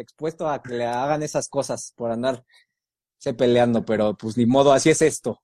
expuesto a que le hagan esas cosas por andar se peleando, pero pues ni modo, así es esto.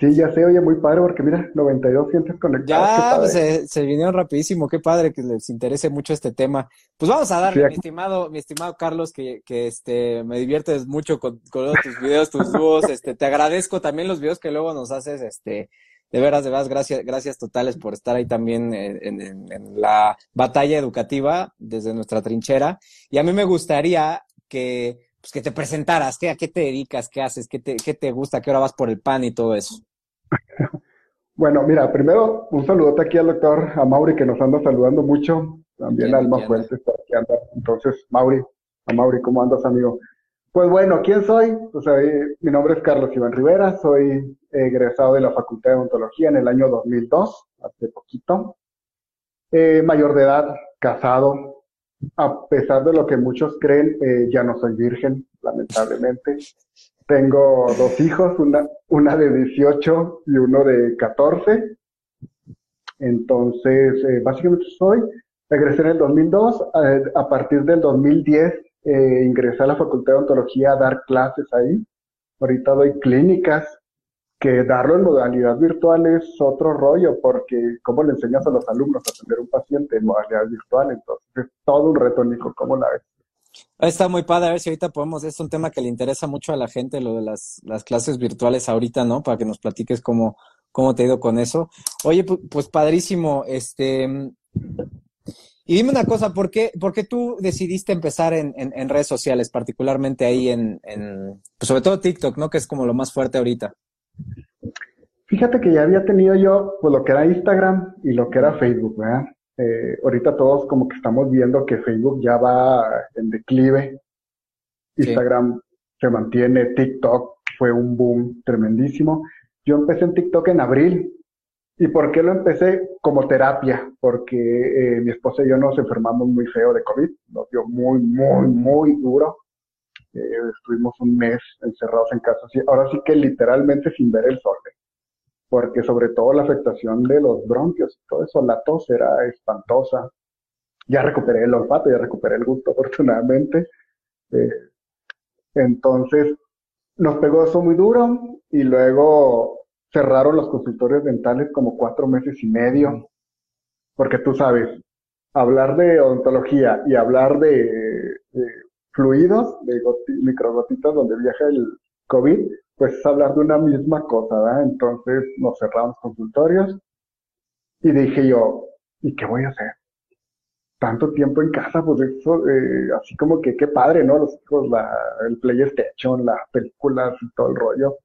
Sí, ya sé, oye, muy padre, porque mira, 92 gentes conectados. Ya, pues, se, se, vinieron rapidísimo, qué padre que les interese mucho este tema. Pues vamos a darle, mi estimado, mi estimado Carlos, que, que este, me diviertes mucho con, con tus videos, tus dúos, este, te agradezco también los videos que luego nos haces, este, de veras, de veras, gracias, gracias totales por estar ahí también en, en, en la batalla educativa desde nuestra trinchera. Y a mí me gustaría que, pues que te presentaras, ¿qué, a qué te dedicas, qué haces, qué te, qué te gusta, qué hora vas por el pan y todo eso. Bueno, mira, primero un saludote aquí al doctor, a Mauri que nos anda saludando mucho, también a Alma Fuentes, aquí anda. Entonces, Mauri, a Mauri, ¿cómo andas, amigo? Pues bueno, ¿quién soy? Pues eh, mi nombre es Carlos Iván Rivera, soy egresado de la Facultad de Odontología en el año 2002, hace poquito. Eh, mayor de edad, casado. A pesar de lo que muchos creen, eh, ya no soy virgen, lamentablemente. Tengo dos hijos, una, una de 18 y uno de 14. Entonces, básicamente soy, regresé en el 2002, eh, a partir del 2010 eh, ingresé a la Facultad de Ontología a dar clases ahí. Ahorita doy clínicas, que darlo en modalidad virtual es otro rollo, porque ¿cómo le enseñas a los alumnos a atender un paciente en modalidad virtual? Entonces, es todo un reto, Nico, ¿cómo la ves? Está muy padre, a ver si ahorita podemos, es un tema que le interesa mucho a la gente, lo de las, las clases virtuales ahorita, ¿no? Para que nos platiques cómo, cómo te ha ido con eso. Oye, pues, padrísimo, este, y dime una cosa, ¿por qué, por qué tú decidiste empezar en, en, en redes sociales, particularmente ahí en, en pues sobre todo TikTok, ¿no? Que es como lo más fuerte ahorita. Fíjate que ya había tenido yo, pues lo que era Instagram y lo que era Facebook, ¿verdad? Eh, ahorita todos como que estamos viendo que Facebook ya va en declive, Instagram se mantiene, TikTok fue un boom tremendísimo. Yo empecé en TikTok en abril. ¿Y por qué lo empecé? Como terapia, porque eh, mi esposa y yo nos enfermamos muy feo de COVID, nos dio muy, muy, muy duro. Eh, estuvimos un mes encerrados en casa, ahora sí que literalmente sin ver el sol porque sobre todo la afectación de los bronquios y todo eso, la tos era espantosa. Ya recuperé el olfato, ya recuperé el gusto, afortunadamente. Eh, entonces, nos pegó eso muy duro y luego cerraron los consultorios dentales como cuatro meses y medio, porque tú sabes, hablar de odontología y hablar de, fluidos, de microgotitas donde viaja el COVID, pues es hablar de una misma cosa, ¿verdad? Entonces nos cerramos consultorios y dije yo, ¿y qué voy a hacer? Tanto tiempo en casa, pues eso, eh, así como que qué padre, ¿no? Los hijos, la, el PlayStation, las películas y todo el rollo.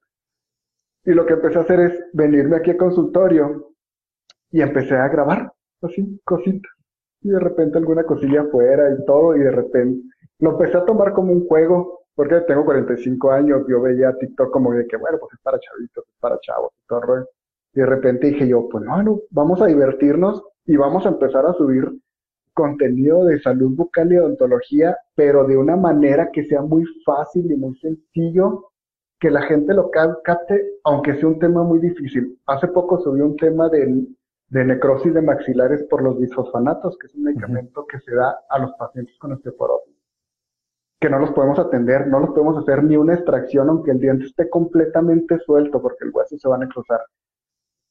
Y lo que empecé a hacer es venirme aquí a consultorio y empecé a grabar, así, cositas. Y de repente alguna cosilla afuera y todo, y de repente lo empecé a tomar como un juego porque tengo 45 años, yo veía TikTok como de que, bueno, pues es para chavitos, es para chavos, y todo Y de repente dije yo, pues no, no, vamos a divertirnos y vamos a empezar a subir contenido de salud bucal y odontología, pero de una manera que sea muy fácil y muy sencillo, que la gente lo capte, aunque sea un tema muy difícil. Hace poco subí un tema de, de necrosis de maxilares por los bisfosfanatos, que es un medicamento que se da a los pacientes con osteoporosis que no los podemos atender, no los podemos hacer ni una extracción aunque el diente esté completamente suelto porque el hueso se va a necrosar.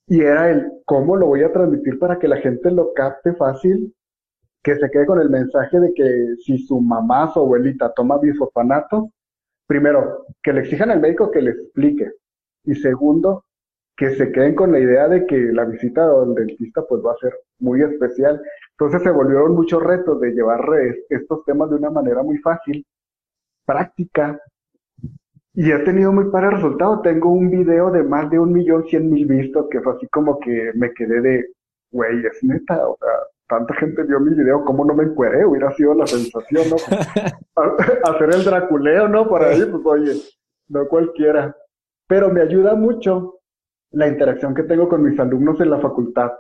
Y era el cómo lo voy a transmitir para que la gente lo capte fácil, que se quede con el mensaje de que si su mamá, su abuelita toma bisofanato, primero, que le exijan al médico que le explique. Y segundo, que se queden con la idea de que la visita al dentista pues va a ser muy especial. Entonces se volvieron muchos retos de llevar estos temas de una manera muy fácil práctica y he tenido muy para resultado. Tengo un video de más de un millón cien mil vistos que fue así como que me quedé de, güey, es neta, o sea, tanta gente vio mi video, ¿cómo no me encueré? Hubiera sido la sensación, ¿no? Hacer el draculeo, ¿no? Por ahí, pues oye, no cualquiera. Pero me ayuda mucho la interacción que tengo con mis alumnos en la facultad.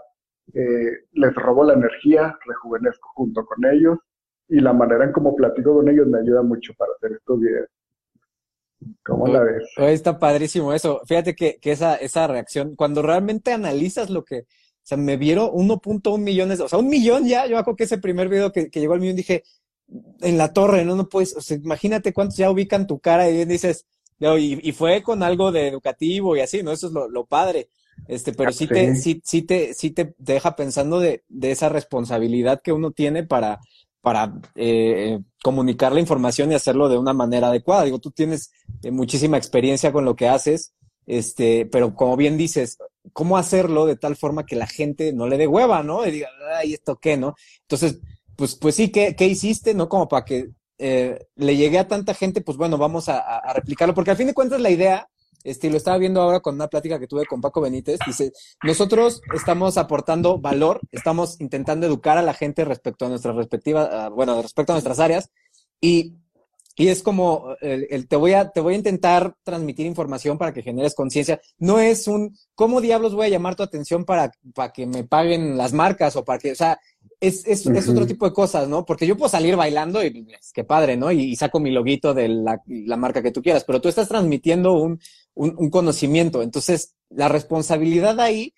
Eh, les robo la energía, rejuvenezco junto con ellos y la manera en cómo platico con ellos me ayuda mucho para hacer estos videos. ¿Cómo la ves? Está padrísimo eso. Fíjate que, que esa, esa reacción, cuando realmente analizas lo que, o sea, me vieron 1.1 millones, o sea, un millón ya, yo hago que ese primer video que, que llegó al millón dije, en la torre, ¿no? No puedes, o sea, imagínate cuántos ya ubican tu cara y dices, y, y, fue con algo de educativo y así, ¿no? Eso es lo, lo padre. Este, pero sí, te, sí, sí te, sí te deja pensando de, de esa responsabilidad que uno tiene para, para eh, comunicar la información y hacerlo de una manera adecuada. Digo, tú tienes eh, muchísima experiencia con lo que haces, este, pero como bien dices, ¿cómo hacerlo de tal forma que la gente no le dé hueva, ¿no? Y diga, ay, ¿esto qué, no? Entonces, pues, pues sí, ¿qué, qué hiciste, no? Como para que eh, le llegue a tanta gente, pues bueno, vamos a, replicarlo, porque al fin de cuentas la idea, este, lo estaba viendo ahora con una plática que tuve con Paco Benítez, dice, nosotros estamos aportando valor, estamos intentando educar a la gente respecto a nuestras respectivas, bueno, respecto a nuestras áreas, y y es como, el, el, te, voy a, te voy a intentar transmitir información para que generes conciencia. No es un, ¿cómo diablos voy a llamar tu atención para, para que me paguen las marcas o para que, o sea, es, es, uh -huh. es otro tipo de cosas, ¿no? Porque yo puedo salir bailando y es que padre, ¿no? Y, y, saco mi loguito de la, la, marca que tú quieras, pero tú estás transmitiendo un, un, un conocimiento. Entonces, la responsabilidad ahí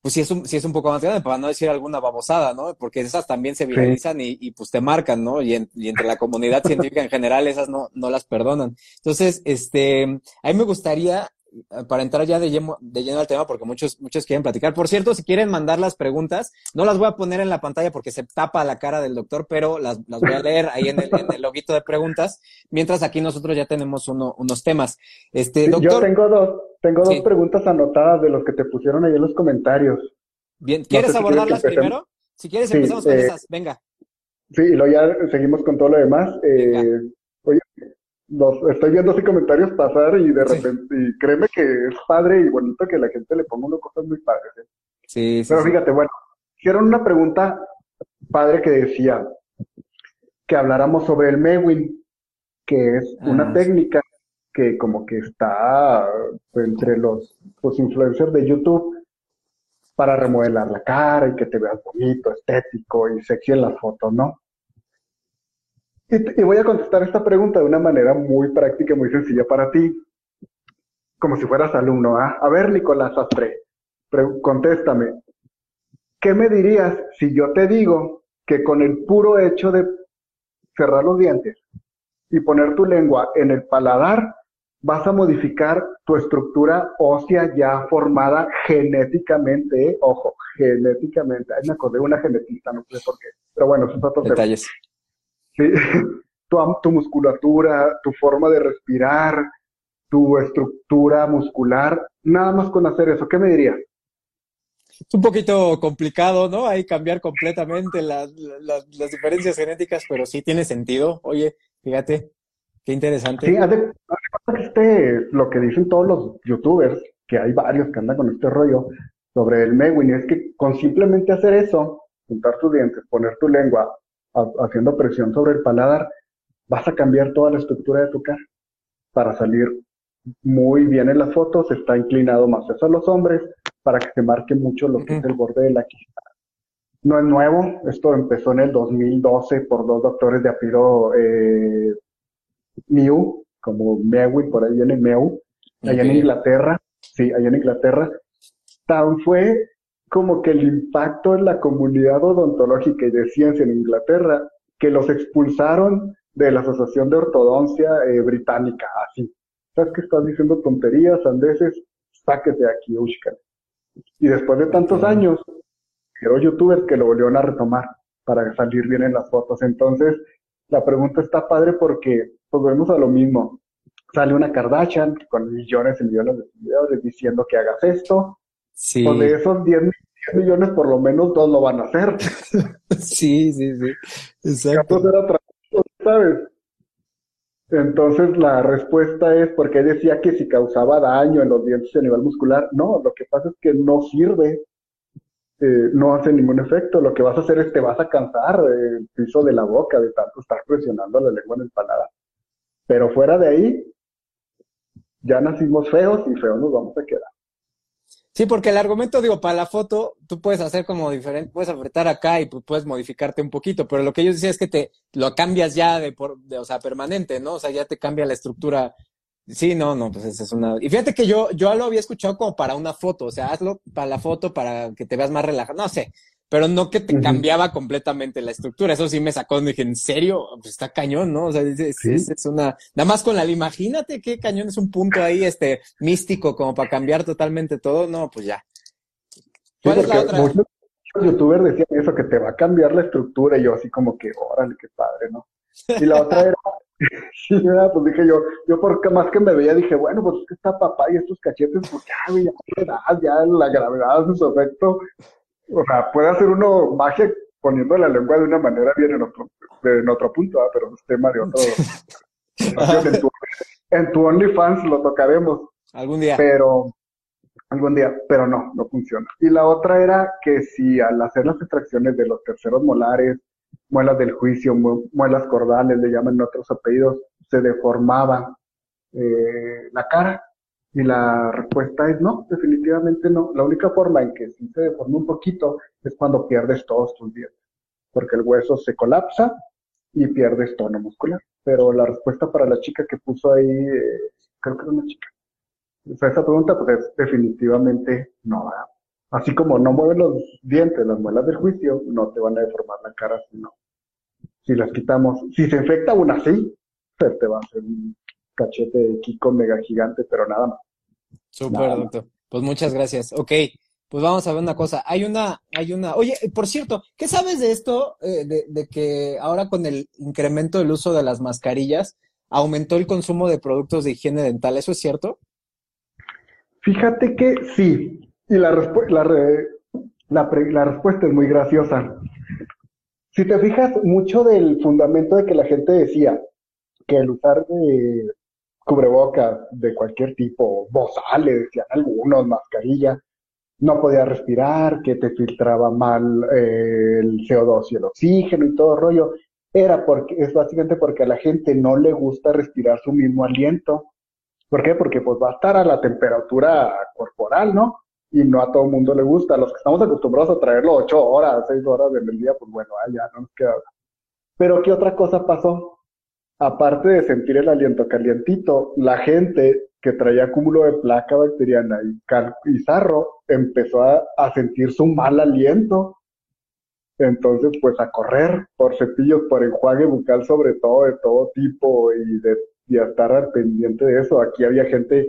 pues sí es un, sí es un poco más grande, para no decir alguna babosada, ¿no? Porque esas también se viralizan sí. y, y, pues te marcan, ¿no? Y, en, y, entre la comunidad científica en general esas no, no las perdonan. Entonces, este, a mí me gustaría, para entrar ya de lleno, de lleno al tema, porque muchos, muchos quieren platicar. Por cierto, si quieren mandar las preguntas, no las voy a poner en la pantalla porque se tapa la cara del doctor, pero las, las voy a leer ahí en el, en el loguito de preguntas, mientras aquí nosotros ya tenemos uno, unos temas. Este, doctor. Yo tengo dos. Tengo dos sí. preguntas anotadas de los que te pusieron ahí en los comentarios. Bien, ¿quieres no sé abordarlas si primero? Si quieres, sí, empezamos con eh, esas. Venga. Sí, y luego ya seguimos con todo lo demás. Eh, oye, los, estoy viendo así comentarios pasar y de repente, sí. y créeme que es padre y bonito que la gente le ponga unas cosas muy padres. ¿eh? Sí, sí. Pero fíjate, bueno, hicieron una pregunta padre que decía que habláramos sobre el Mewin, que es ah, una técnica que como que está entre los, los influencers de YouTube para remodelar la cara y que te veas bonito, estético y sexy en las fotos, ¿no? Y, y, voy a contestar esta pregunta de una manera muy práctica y muy sencilla para ti, como si fueras alumno. ¿ah? A ver, Nicolás Astre, contéstame. ¿Qué me dirías si yo te digo que con el puro hecho de cerrar los dientes y poner tu lengua en el paladar, vas a modificar tu estructura ósea ya formada genéticamente, ¿eh? ojo, genéticamente. Ay, me acordé de una genetista, no sé por qué. Pero bueno, eso es otro Detalles. Sí. Tu, tu, musculatura, tu forma de respirar, tu estructura muscular, nada más con hacer eso, ¿qué me dirías? Es un poquito complicado, ¿no? Hay cambiar completamente las, las, las diferencias genéticas, pero sí tiene sentido. Oye, fíjate, Qué interesante. Sí, hace, este, lo que dicen todos los youtubers, que hay varios que andan con este rollo sobre el Mewin, es que con simplemente hacer eso, juntar tus dientes, poner tu lengua haciendo presión sobre el paladar, vas a cambiar toda la estructura de tu cara para salir muy bien en las fotos, está inclinado más eso a los hombres, para que se marque mucho lo que uh -huh. es el borde de la quijada. No es nuevo, esto empezó en el 2012 por dos doctores de apellido eh, Mew, como Mewin, por ahí viene Mew, allá okay. en Inglaterra, sí, allá en Inglaterra, tan fue como que el impacto en la comunidad odontológica y de ciencia en Inglaterra, que los expulsaron de la Asociación de Ortodoncia eh, Británica, así. ¿Sabes que estás diciendo tonterías, andeses? Sáquese de aquí, Ushka. Y después de tantos años, pero youtubers que lo volvieron a retomar para salir bien en las fotos. Entonces, la pregunta está padre porque pues vemos a lo mismo. Sale una Kardashian con millones y millones de seguidores diciendo que hagas esto. Sí. Pues de esos 10, 10 millones, por lo menos dos lo van a hacer. sí, sí, sí. Exacto. ¿sabes? Entonces la respuesta es porque decía que si causaba daño en los dientes a nivel muscular. No, lo que pasa es que no sirve eh, no hace ningún efecto. Lo que vas a hacer es te vas a cansar el piso de la boca de tanto estar presionando la lengua en el paladar. Pero fuera de ahí, ya nacimos feos y feos nos vamos a quedar. Sí, porque el argumento, digo, para la foto, tú puedes hacer como diferente, puedes apretar acá y puedes modificarte un poquito, pero lo que ellos decían es que te lo cambias ya de, por, de, o sea, permanente, ¿no? O sea, ya te cambia la estructura. Sí, no, no, pues esa es una. Y fíjate que yo, yo lo había escuchado como para una foto, o sea, hazlo para la foto, para que te veas más relajado, no sé. Pero no que te cambiaba completamente la estructura. Eso sí me sacó, dije, ¿en serio? Pues está cañón, ¿no? O sea, es, una, nada más con la, imagínate qué cañón es un punto ahí, este, místico, como para cambiar totalmente todo, no, pues ya. ¿Cuál es la otra? Muchos youtubers decían eso, que te va a cambiar la estructura, y yo así como que, órale, qué padre, ¿no? Y la otra era, sí, pues dije yo, yo por más que me veía, dije, bueno, pues es que está papá y estos cachetes, pues ya, ya, ya la gravedad su efecto, o sea, puede hacer uno magia poniendo la lengua de una manera bien en otro, en otro punto, ¿ah? pero es tema de otro. en, tu, en tu OnlyFans lo tocaremos. Algún día. Pero, algún día, pero no, no funciona. Y la otra era que si al hacer las extracciones de los terceros molares, muelas del juicio, muelas cordales, le llaman otros apellidos, se deformaba eh, la cara. Y la respuesta es no, definitivamente no. La única forma en que sí se deforma un poquito es cuando pierdes todos tus dientes, porque el hueso se colapsa y pierdes tono muscular. Pero la respuesta para la chica que puso ahí, eh, creo que era una chica. O sea, esa pregunta pues es definitivamente no. Así como no mueven los dientes, las muelas del juicio, no te van a deformar la cara si no. Si las quitamos, si se infecta una así, pues te va a hacer un cachete de Kiko mega gigante, pero nada más. Súper, doctor. Pues muchas gracias. Ok, pues vamos a ver una cosa. Hay una, hay una. Oye, por cierto, ¿qué sabes de esto? Eh, de, que ahora con el incremento del uso de las mascarillas aumentó el consumo de productos de higiene dental. ¿Eso es cierto? Fíjate que sí. Y la, la, la respuesta es muy graciosa. Si te fijas, mucho del fundamento de que la gente decía que el usar de cubrebocas de cualquier tipo, bozales, decían algunos, mascarilla, no podía respirar, que te filtraba mal eh, el CO2 y el oxígeno y todo rollo, era porque, es básicamente porque a la gente no le gusta respirar su mismo aliento. ¿Por qué? Porque pues va a estar a la temperatura corporal, ¿no? Y no a todo el mundo le gusta. Los que estamos acostumbrados a traerlo ocho horas, seis horas en el día, pues bueno, ya no nos queda. Pero ¿qué otra cosa pasó? Aparte de sentir el aliento calientito, la gente que traía cúmulo de placa bacteriana y, y sarro empezó a, sentir su mal aliento. Entonces, pues a correr por cepillos, por enjuague bucal, sobre todo, de todo tipo, y, de, a estar al pendiente de eso. Aquí había gente,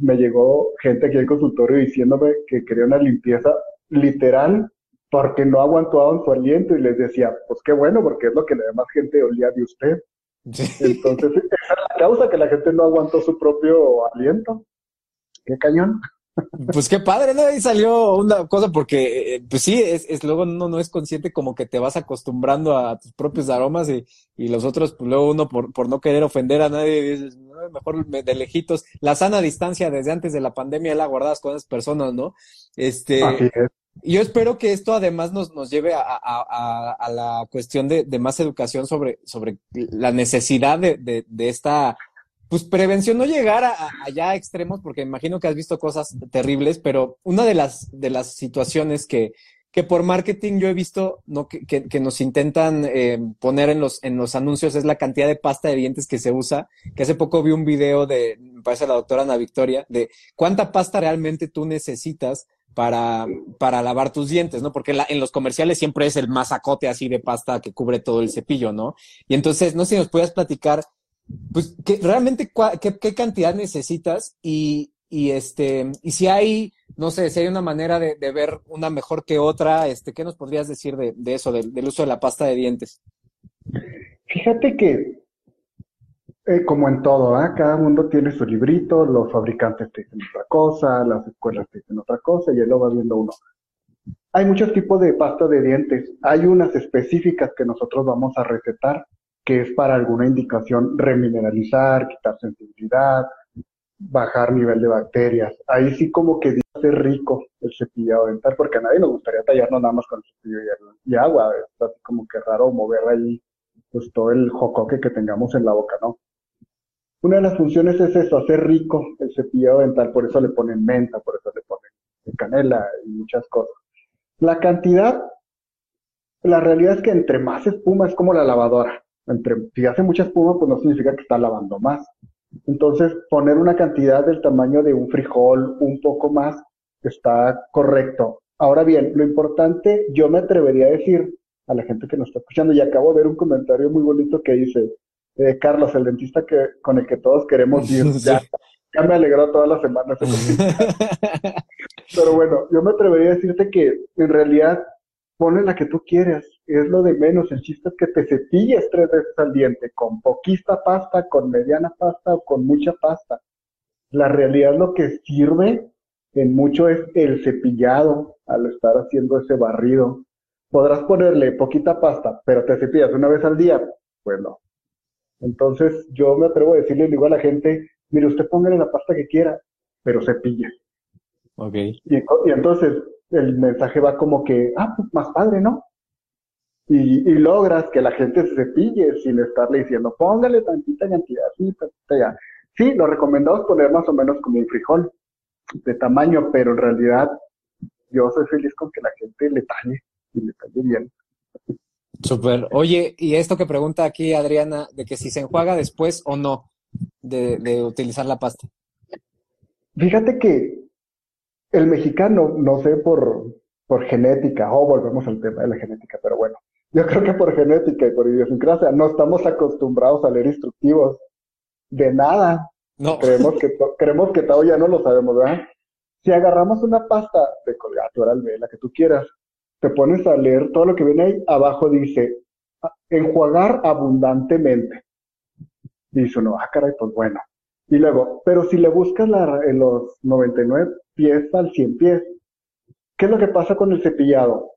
me llegó gente aquí al consultorio diciéndome que quería una limpieza literal porque no aguantaban su aliento y les decía, pues qué bueno, porque es lo que la demás gente olía de usted. Entonces, esa es la causa que la gente no aguantó su propio aliento. Qué cañón. Pues qué padre, ¿no? Ahí salió una cosa porque, eh, pues sí, es, es luego uno no es consciente como que te vas acostumbrando a tus propios aromas y, y los otros, pues luego uno por, por no querer ofender a nadie, dices, mejor de lejitos. La sana distancia desde antes de la pandemia la guardas con esas personas, ¿no? Este, Así es. Yo espero que esto además nos, nos lleve a, a, a, la cuestión de, de, más educación sobre, sobre la necesidad de, de, de esta pues prevención, no llegar allá a extremos, porque imagino que has visto cosas terribles, pero una de las, de las situaciones que, que por marketing yo he visto ¿no? que, que, que nos intentan eh, poner en los, en los anuncios es la cantidad de pasta de dientes que se usa, que hace poco vi un video de, me parece la doctora Ana Victoria, de cuánta pasta realmente tú necesitas para, para lavar tus dientes, ¿no? Porque en los comerciales siempre es el masacote así de pasta que cubre todo el cepillo, ¿no? Y entonces, no sé si nos puedas platicar, pues, que realmente qué, qué, cantidad necesitas y, y este, y si hay, no sé, si hay una manera de, ver una mejor que otra, este, ¿qué nos podrías decir de, de eso, del uso de la pasta de dientes? Fíjate que eh, como en todo, ¿ah? cada mundo tiene su librito, los fabricantes te dicen otra cosa, las escuelas te dicen otra cosa y él lo va viendo uno. Hay muchos tipos de pasta de dientes. Hay unas específicas que nosotros vamos a recetar, que es para alguna indicación remineralizar, quitar sensibilidad, bajar nivel de bacterias. Ahí sí como que dice rico el cepillado dental, porque a nadie nos gustaría tallarnos nada más con el cepillo y, agua. Es así como que raro mover ahí pues todo el jocoque que tengamos en la boca, ¿no? Una de las funciones es eso, hacer rico el cepillado dental, por eso le ponen menta, por eso le ponen canela y muchas cosas. La cantidad, la realidad es que entre más espuma es como la lavadora. Entre, si hace mucha espuma, pues no significa que está lavando más. Entonces, poner una cantidad del tamaño de un frijol un poco más está correcto. Ahora bien, lo importante, yo me atrevería a decir a la gente que nos está escuchando, y acabo de ver un comentario muy bonito que dice, eh, Carlos, el dentista que, con el que todos queremos ir, ya, ya me alegró todas las semanas. Pero bueno, yo me atrevería a decirte que en realidad ponle la que tú quieras, es lo de menos. El chiste es que te cepilles tres veces al diente, con poquita pasta, con mediana pasta o con mucha pasta. La realidad lo que sirve en mucho es el cepillado al estar haciendo ese barrido. Podrás ponerle poquita pasta, pero te cepillas una vez al día, pues no. Entonces yo me atrevo a decirle, digo a la gente, mire, usted póngale la pasta que quiera, pero cepille. Ok. Y, y entonces el mensaje va como que, ah, pues más padre, ¿no? Y, y, logras que la gente se cepille sin estarle diciendo, póngale tantita cantidad, sí, tantita ya. Sí, lo recomendamos poner más o menos como un frijol de tamaño, pero en realidad yo soy feliz con que la gente le talle y le talle bien. Súper. Oye, y esto que pregunta aquí Adriana, de que si se enjuaga después o no de, de utilizar la pasta. Fíjate que el mexicano, no sé por, por genética, o volvemos al tema de la genética, pero bueno, yo creo que por genética y por idiosincrasia no estamos acostumbrados a leer instructivos de nada. No. Creemos que, creemos que todo ya no lo sabemos, ¿verdad? Si agarramos una pasta de colgato, la que tú quieras, te pones a leer todo lo que viene ahí, abajo dice, enjuagar abundantemente. Dice uno, ah, caray, pues bueno. Y luego, pero si le buscas la, en los 99 pies al 100 pies, ¿qué es lo que pasa con el cepillado?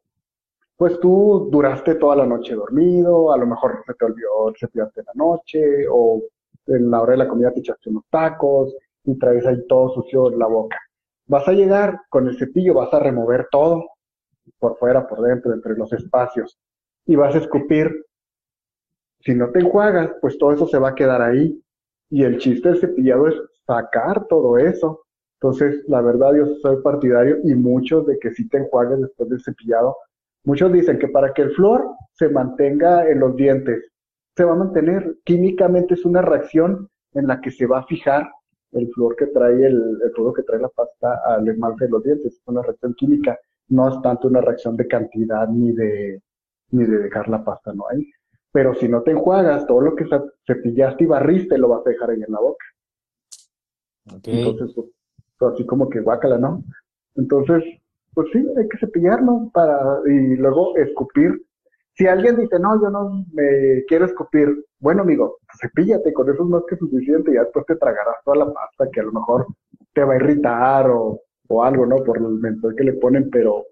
Pues tú duraste toda la noche dormido, a lo mejor se te olvidó cepillarte en la noche, o en la hora de la comida te echaste unos tacos y traes ahí todo sucio en la boca. Vas a llegar con el cepillo, vas a remover todo, por fuera, por dentro, entre los espacios, y vas a escupir. Si no te enjuagas, pues todo eso se va a quedar ahí. Y el chiste del cepillado es sacar todo eso. Entonces, la verdad, yo soy partidario y muchos de que si te enjuagues después del cepillado. Muchos dicen que para que el flor se mantenga en los dientes, se va a mantener. Químicamente es una reacción en la que se va a fijar el flor que trae el, el que trae la pasta al esmalte de los dientes. Es una reacción química, no es tanto una reacción de cantidad ni de, ni de dejar la pasta, no hay. Pero si no te enjuagas, todo lo que cepillaste y barriste lo vas a dejar ahí en la boca. Entonces, pues, pues, así como que guácala, ¿no? Entonces, pues sí, hay que cepillarlo para, y luego escupir. Si alguien dice, no, yo no me quiero escupir, bueno, amigo, pues cepíllate, con eso es más que suficiente, y después te tragarás toda la pasta que a lo mejor te va a irritar o, o algo, ¿no? Por el mentor que le ponen, pero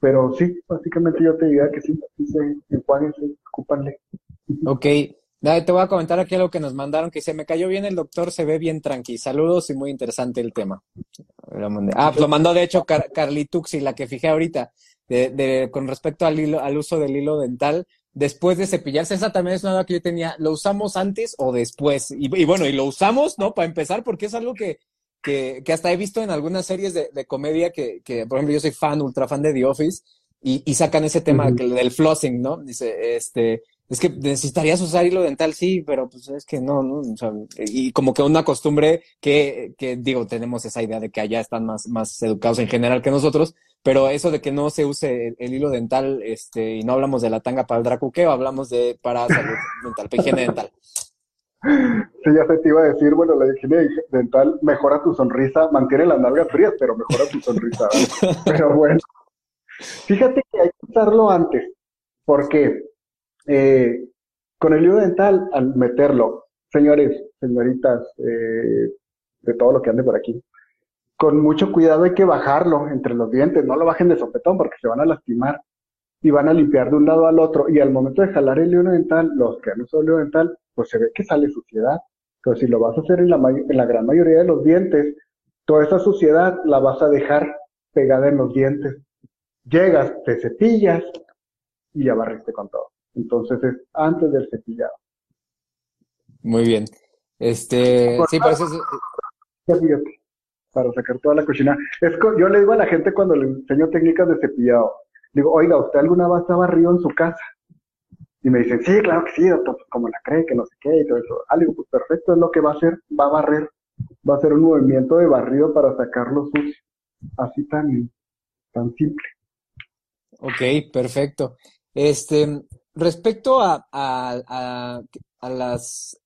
pero sí, básicamente yo te diría que sí, sí se enjuáguense, escúpanle. Ok, te voy a comentar aquí algo que nos mandaron, que se me cayó bien el doctor, se ve bien tranqui. Saludos y muy interesante el tema. Ah, pues lo mandó de hecho Car Carlituxi, la que fijé ahorita, de, de, con respecto al, hilo, al uso del hilo dental después de cepillarse. Esa también es una duda que yo tenía. ¿Lo usamos antes o después? Y, bueno, y lo usamos, ¿no? Para empezar, porque es algo que que, que hasta he visto en algunas series de, de comedia que, que, por ejemplo, yo soy fan, ultra fan de The Office, y, y sacan ese tema del flossing, ¿no? Dice, este, es que necesitarías usar hilo dental, sí, pero pues es que no, ¿no? O sea, y como que una costumbre que, que, digo, tenemos esa idea de que allá están más, más educados en general que nosotros, pero eso de que no se use el, hilo dental, este, y no hablamos de la tanga para el dracuqueo, hablamos de para salud dental, higiene dental. Sí, ya se te iba a decir, bueno, la higiene dental mejora tu sonrisa, mantiene las nalgas frías, pero mejora tu sonrisa. pero bueno, fíjate que hay que usarlo antes, porque eh, con el hilo dental, al meterlo, señores, señoritas, eh, de todo lo que ande por aquí, con mucho cuidado hay que bajarlo entre los dientes, no lo bajen de sopetón porque se van a lastimar y van a limpiar de un lado al otro. Y al momento de jalar el hilo dental, los que han usado el hilo dental, pues se ve que sale suciedad. Pero si lo vas a hacer en la, en la gran mayoría de los dientes, toda esa suciedad la vas a dejar pegada en los dientes. Llegas, te cepillas y ya barriste con todo. Entonces es antes del cepillado. Muy bien. Este, sí, pues eso. Para sacar toda la cocina. Es, yo le digo a la gente cuando le enseño técnicas de cepillado, Digo, oiga, ¿usted alguna vez ha barrido en su casa? Y me dicen, sí, claro que sí, doctor, pues como la cree, que no sé qué, y todo eso. Ah, digo, pues perfecto, es lo que va a hacer, va a barrer, va a hacer un movimiento de barrido para sacarlo sucio. Así tan, tan simple. Ok, perfecto. Este, respecto a, a, a, las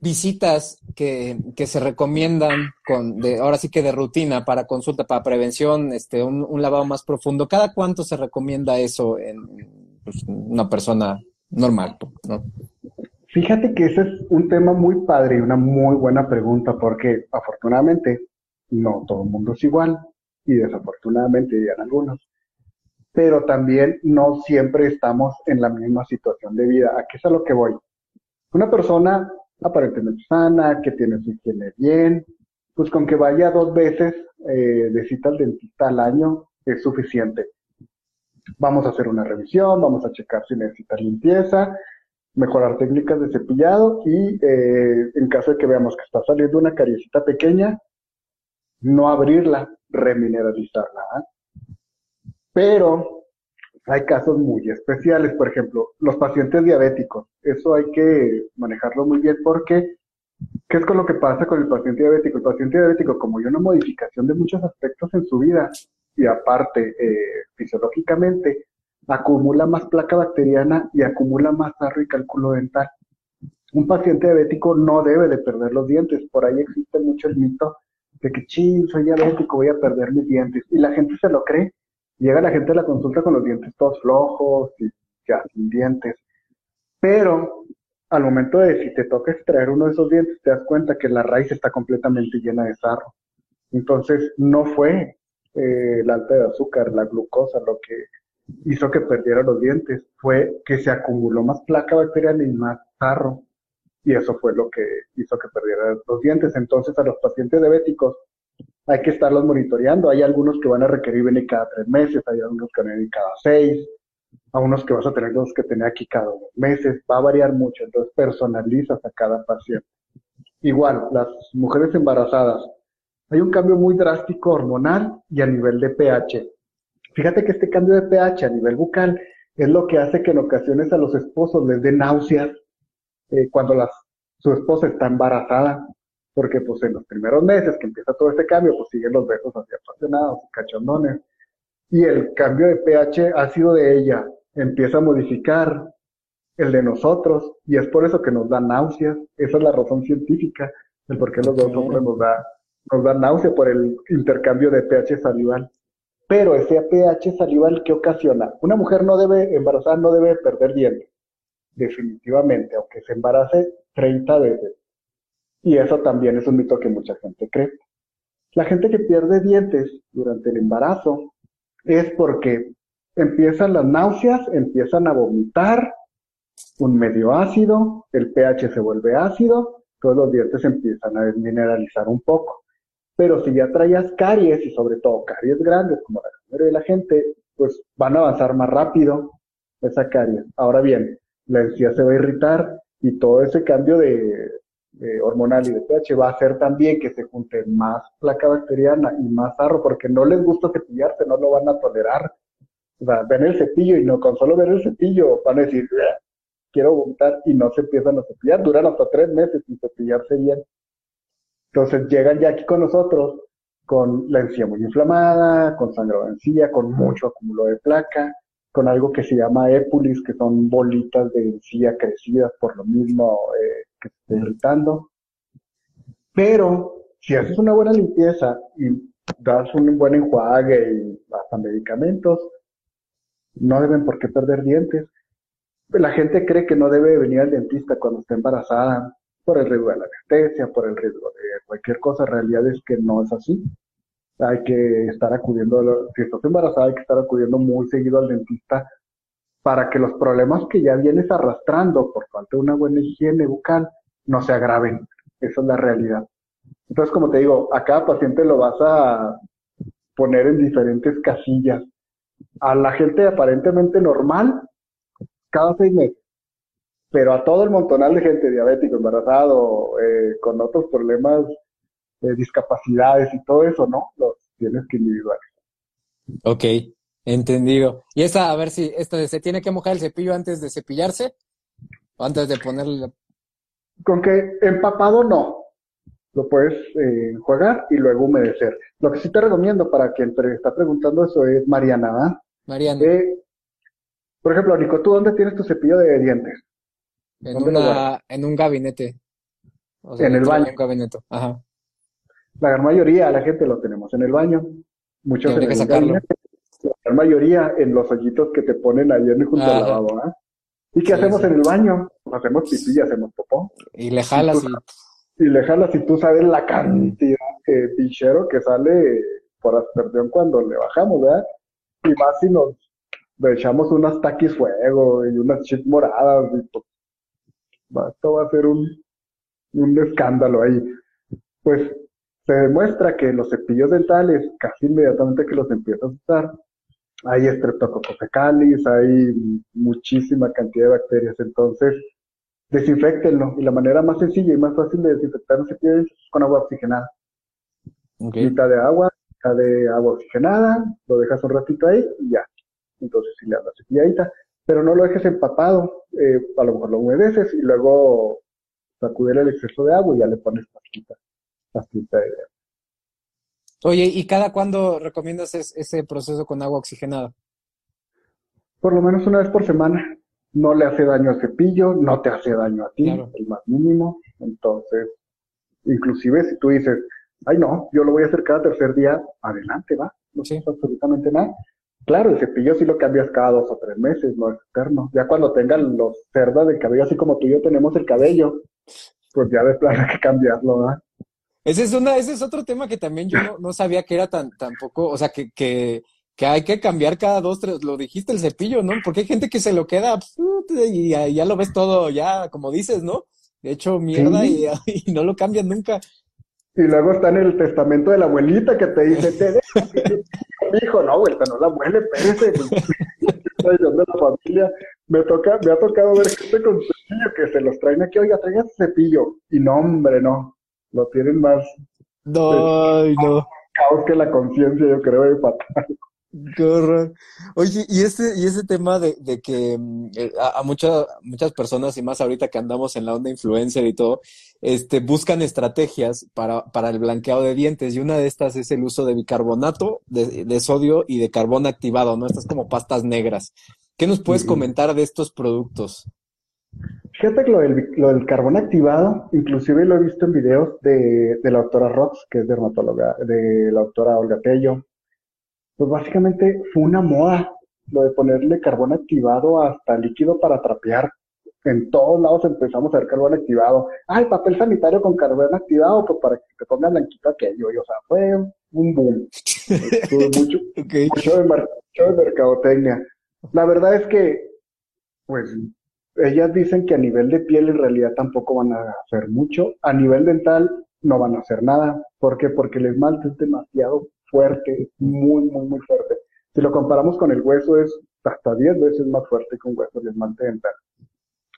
visitas que, que, se recomiendan con de ahora sí que de rutina para consulta para prevención este un, un lavado más profundo cada cuánto se recomienda eso en pues, una persona normal no fíjate que ese es un tema muy padre y una muy buena pregunta porque afortunadamente no todo el mundo es igual y desafortunadamente dirían algunos pero también no siempre estamos en la misma situación de vida. ¿A qué es a lo que voy? Una persona aparentemente sana, que tiene su higiene bien, pues con que vaya dos veces eh, de cita al dentista al año es suficiente. Vamos a hacer una revisión, vamos a checar si necesita limpieza, mejorar técnicas de cepillado y eh, en caso de que veamos que está saliendo una cariecita pequeña, no abrirla, remineralizarla. ¿ah? Pero hay casos muy especiales, por ejemplo, los pacientes diabéticos. Eso hay que manejarlo muy bien porque, ¿qué es con lo que pasa con el paciente diabético? El paciente diabético, como hay una modificación de muchos aspectos en su vida y aparte eh, fisiológicamente, acumula más placa bacteriana y acumula más sarro y cálculo dental. Un paciente diabético no debe de perder los dientes. Por ahí existe mucho el mito de que, ching, soy diabético, voy a perder mis dientes. Y la gente se lo cree Llega la gente a la consulta con los dientes todos flojos y ya sin dientes. Pero al momento de si te toca extraer uno de esos dientes, te das cuenta que la raíz está completamente llena de sarro. Entonces, no fue eh, el alta de azúcar, la glucosa, lo que hizo que perdiera los dientes, fue que se acumuló más placa bacteriana y más sarro. Y eso fue lo que hizo que perdiera los dientes. Entonces, a los pacientes diabéticos hay que estarlos monitoreando. Hay algunos que van a requerir venir cada tres meses, hay algunos que van a venir cada seis, a unos que vas a tener que tener aquí cada dos meses. Va a variar mucho, entonces personalizas a cada paciente. Igual, las mujeres embarazadas, hay un cambio muy drástico hormonal y a nivel de pH. Fíjate que este cambio de pH a nivel bucal es lo que hace que en ocasiones a los esposos les dé náuseas eh, cuando las, su esposa está embarazada porque pues en los primeros meses que empieza todo este cambio, pues siguen los besos así apasionados y cachondones. Y el cambio de pH ha sido de ella, empieza a modificar el de nosotros, y es por eso que nos da náuseas. Esa es la razón científica del por qué los dos hombres nos da, nos da náusea por el intercambio de pH salival. Pero ese pH salival, ¿qué ocasiona? Una mujer no debe, embarazada no debe perder dientes. Definitivamente, aunque se embarace 30 veces y eso también es un mito que mucha gente cree. La gente que pierde dientes durante el embarazo es porque empiezan las náuseas, empiezan a vomitar, un medio ácido, el pH se vuelve ácido, todos los dientes empiezan a desmineralizar un poco. Pero si ya traías caries y sobre todo caries grandes como la mayoría de la gente, pues van a avanzar más rápido esa caries. Ahora bien, la encía se va a irritar y todo ese cambio de, hormonal y de pH va a hacer también que se junte más placa bacteriana y más sarro, porque no les gusta cepillarse, no lo van a tolerar. O sea, ven el cepillo y no, con solo ver el cepillo van a decir, quiero vomitar y no se empiezan a cepillar, duran hasta tres meses sin cepillarse bien. Entonces llegan ya aquí con nosotros con la encía muy inflamada, con sangre de encía, con mucho acúmulo de placa, con algo que se llama épulis, que son bolitas de encía crecidas por lo mismo eh, que se está irritando. Pero si haces una buena limpieza y das un buen enjuague y hasta medicamentos, no deben por qué perder dientes. La gente cree que no debe venir al dentista cuando está embarazada por el riesgo de la anestesia, por el riesgo de cualquier cosa. En realidad es que no es así. Hay que estar acudiendo, si estás embarazada, hay que estar acudiendo muy seguido al dentista para que los problemas que ya vienes arrastrando por falta de una buena higiene bucal no se agraven. Esa es la realidad. Entonces, como te digo, a cada paciente lo vas a poner en diferentes casillas. A la gente aparentemente normal, cada seis meses. Pero a todo el montonal de gente diabético, embarazado, eh, con otros problemas, de discapacidades y todo eso, ¿no? Los tienes que individualizar. Ok, Entendido. Y esa, a ver si, esto de, ¿se tiene que mojar el cepillo antes de cepillarse? ¿O antes de ponerle Con que empapado no. lo puedes eh, jugar y luego humedecer. Lo que sí te recomiendo para quien te está preguntando eso es Mariana, ¿va? Mariana. Eh, por ejemplo, Nico, ¿tú dónde tienes tu cepillo de dientes? En, una, en un gabinete. en el baño. En un gabinete. Ajá. La gran mayoría la gente lo tenemos en el baño. Muchos en que sacarlo. la gran mayoría en los hoyitos que te ponen ahí en junto al lavabo, ¿ah? ¿Y qué hacemos en el baño? hacemos pipí y hacemos popó. Y le jalas y... y le jalas y tú sabes la cantidad de pinchero que sale por aspersión cuando le bajamos, ¿verdad? Y más si nos echamos unas taquis fuego y unas chips moradas y pues, esto va a ser un, un escándalo ahí. Pues se demuestra que los cepillos dentales, casi inmediatamente que los empiezas a usar, hay streptococcus hay muchísima cantidad de bacterias. Entonces, desinfectenlo. Y la manera más sencilla y más fácil de desinfectar un cepillo es con agua oxigenada. Mitad de agua, mitad de agua oxigenada, lo dejas un ratito ahí y ya. Entonces, si le das la cepilladita, pero no lo dejes empapado, eh, a lo mejor lo humedeces y luego sacudir el exceso de agua y ya le pones pastita, pastita de Oye, ¿y cada cuándo recomiendas ese proceso con agua oxigenada? Por lo menos una vez por semana. No le hace daño al cepillo, no te hace daño a ti, el más mínimo. Entonces, inclusive si tú dices, ay no, yo lo voy a hacer cada tercer día, adelante, va, no sí. absolutamente nada. Claro, el cepillo sí lo cambias cada dos o tres meses, no es eterno. Ya cuando tengan los cerdas del cabello, así como tú y yo tenemos el cabello, pues ya de plano hay que cambiarlo, ¿verdad? Ese es, una, ese es otro tema que también yo no, sabía que era tan, tampoco, o sea, que, que, que, hay que cambiar cada dos, tres, lo dijiste el cepillo, ¿no? Porque hay gente que se lo queda y ya, lo ves todo, ya, como dices, ¿no? De hecho, mierda y, y, no lo cambian nunca. Y luego está en el testamento de la abuelita que te dice, te dejo, hijo, no, vuelta, no la abuela, espérese. de la familia, me toca, me ha tocado ver gente con cepillo que se los traen aquí, oiga, traiga cepillo. Y no, hombre, no lo tienen más no, no. caos que la conciencia, yo creo, de fatal. Qué Oye, y ese, y ese tema de, de que mm, eh, a, muchas, muchas personas, y más ahorita que andamos en la onda influencer y todo, este, buscan estrategias para, para el blanqueado de dientes, y una de estas es el uso de bicarbonato de, de sodio y de carbón activado, ¿no? Estas como pastas negras. ¿Qué nos puedes comentar de estos productos? Fíjate que lo del, carbón activado, inclusive lo he visto en videos de, la doctora Rox, que es dermatóloga, de la doctora Olga Tello. Pues básicamente fue una moda lo de ponerle carbón activado hasta líquido para trapear. En todos lados empezamos a ver carbón activado. Ah, el papel sanitario con carbón activado, pues para que te ponga blanquito aquello. Y, o sea, fue un boom. mucho, mucho, de, mucho de mercadotecnia. La verdad es que, pues, ellas dicen que a nivel de piel en realidad tampoco van a hacer mucho. A nivel dental no van a hacer nada. ¿Por qué? Porque el esmalte es demasiado fuerte, muy, muy, muy fuerte. Si lo comparamos con el hueso, es hasta 10 veces más fuerte que un hueso de esmalte dental.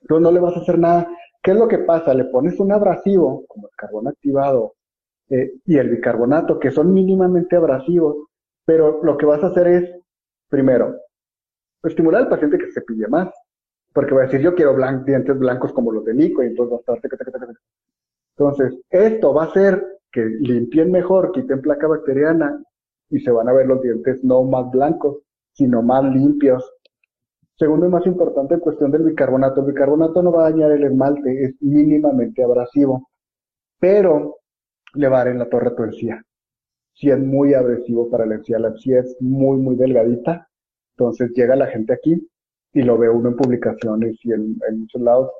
Entonces no le vas a hacer nada. ¿Qué es lo que pasa? Le pones un abrasivo, como el carbón activado eh, y el bicarbonato, que son mínimamente abrasivos, pero lo que vas a hacer es, primero, estimular al paciente que se pille más porque va a decir, yo quiero dientes blancos como los de Nico, y entonces va a estar... Entonces, esto va a hacer que limpien mejor, quiten placa bacteriana, y se van a ver los dientes no más blancos, sino más limpios. Segundo y más importante, en cuestión del bicarbonato. El bicarbonato no va a dañar el esmalte, es mínimamente abrasivo, pero le va a dar en la torre tu encía. Si es muy agresivo para la encía, la encía es muy, muy delgadita, entonces llega la gente aquí y lo ve uno en publicaciones y en, muchos lados,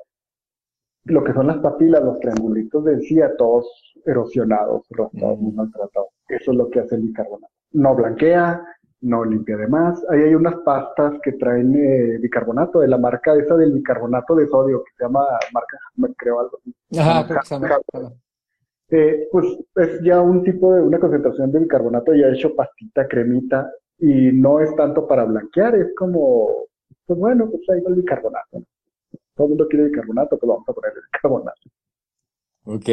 lo que son las papilas, los triangulitos de encía, todos erosionados, rosados, muy maltratados. Eso es lo que hace el bicarbonato. No blanquea, no limpia de más. Ahí hay unas pastas que traen eh, bicarbonato, de la marca esa del bicarbonato de sodio, que se llama marca, creo algo así. Ajá, eh, pues es ya un tipo de, una concentración de bicarbonato ya hecho pastita, cremita, y no es tanto para blanquear, es como pues bueno, pues ahí va el bicarbonato. Todo el mundo quiere bicarbonato, pues vamos a poner el bicarbonato. Ok,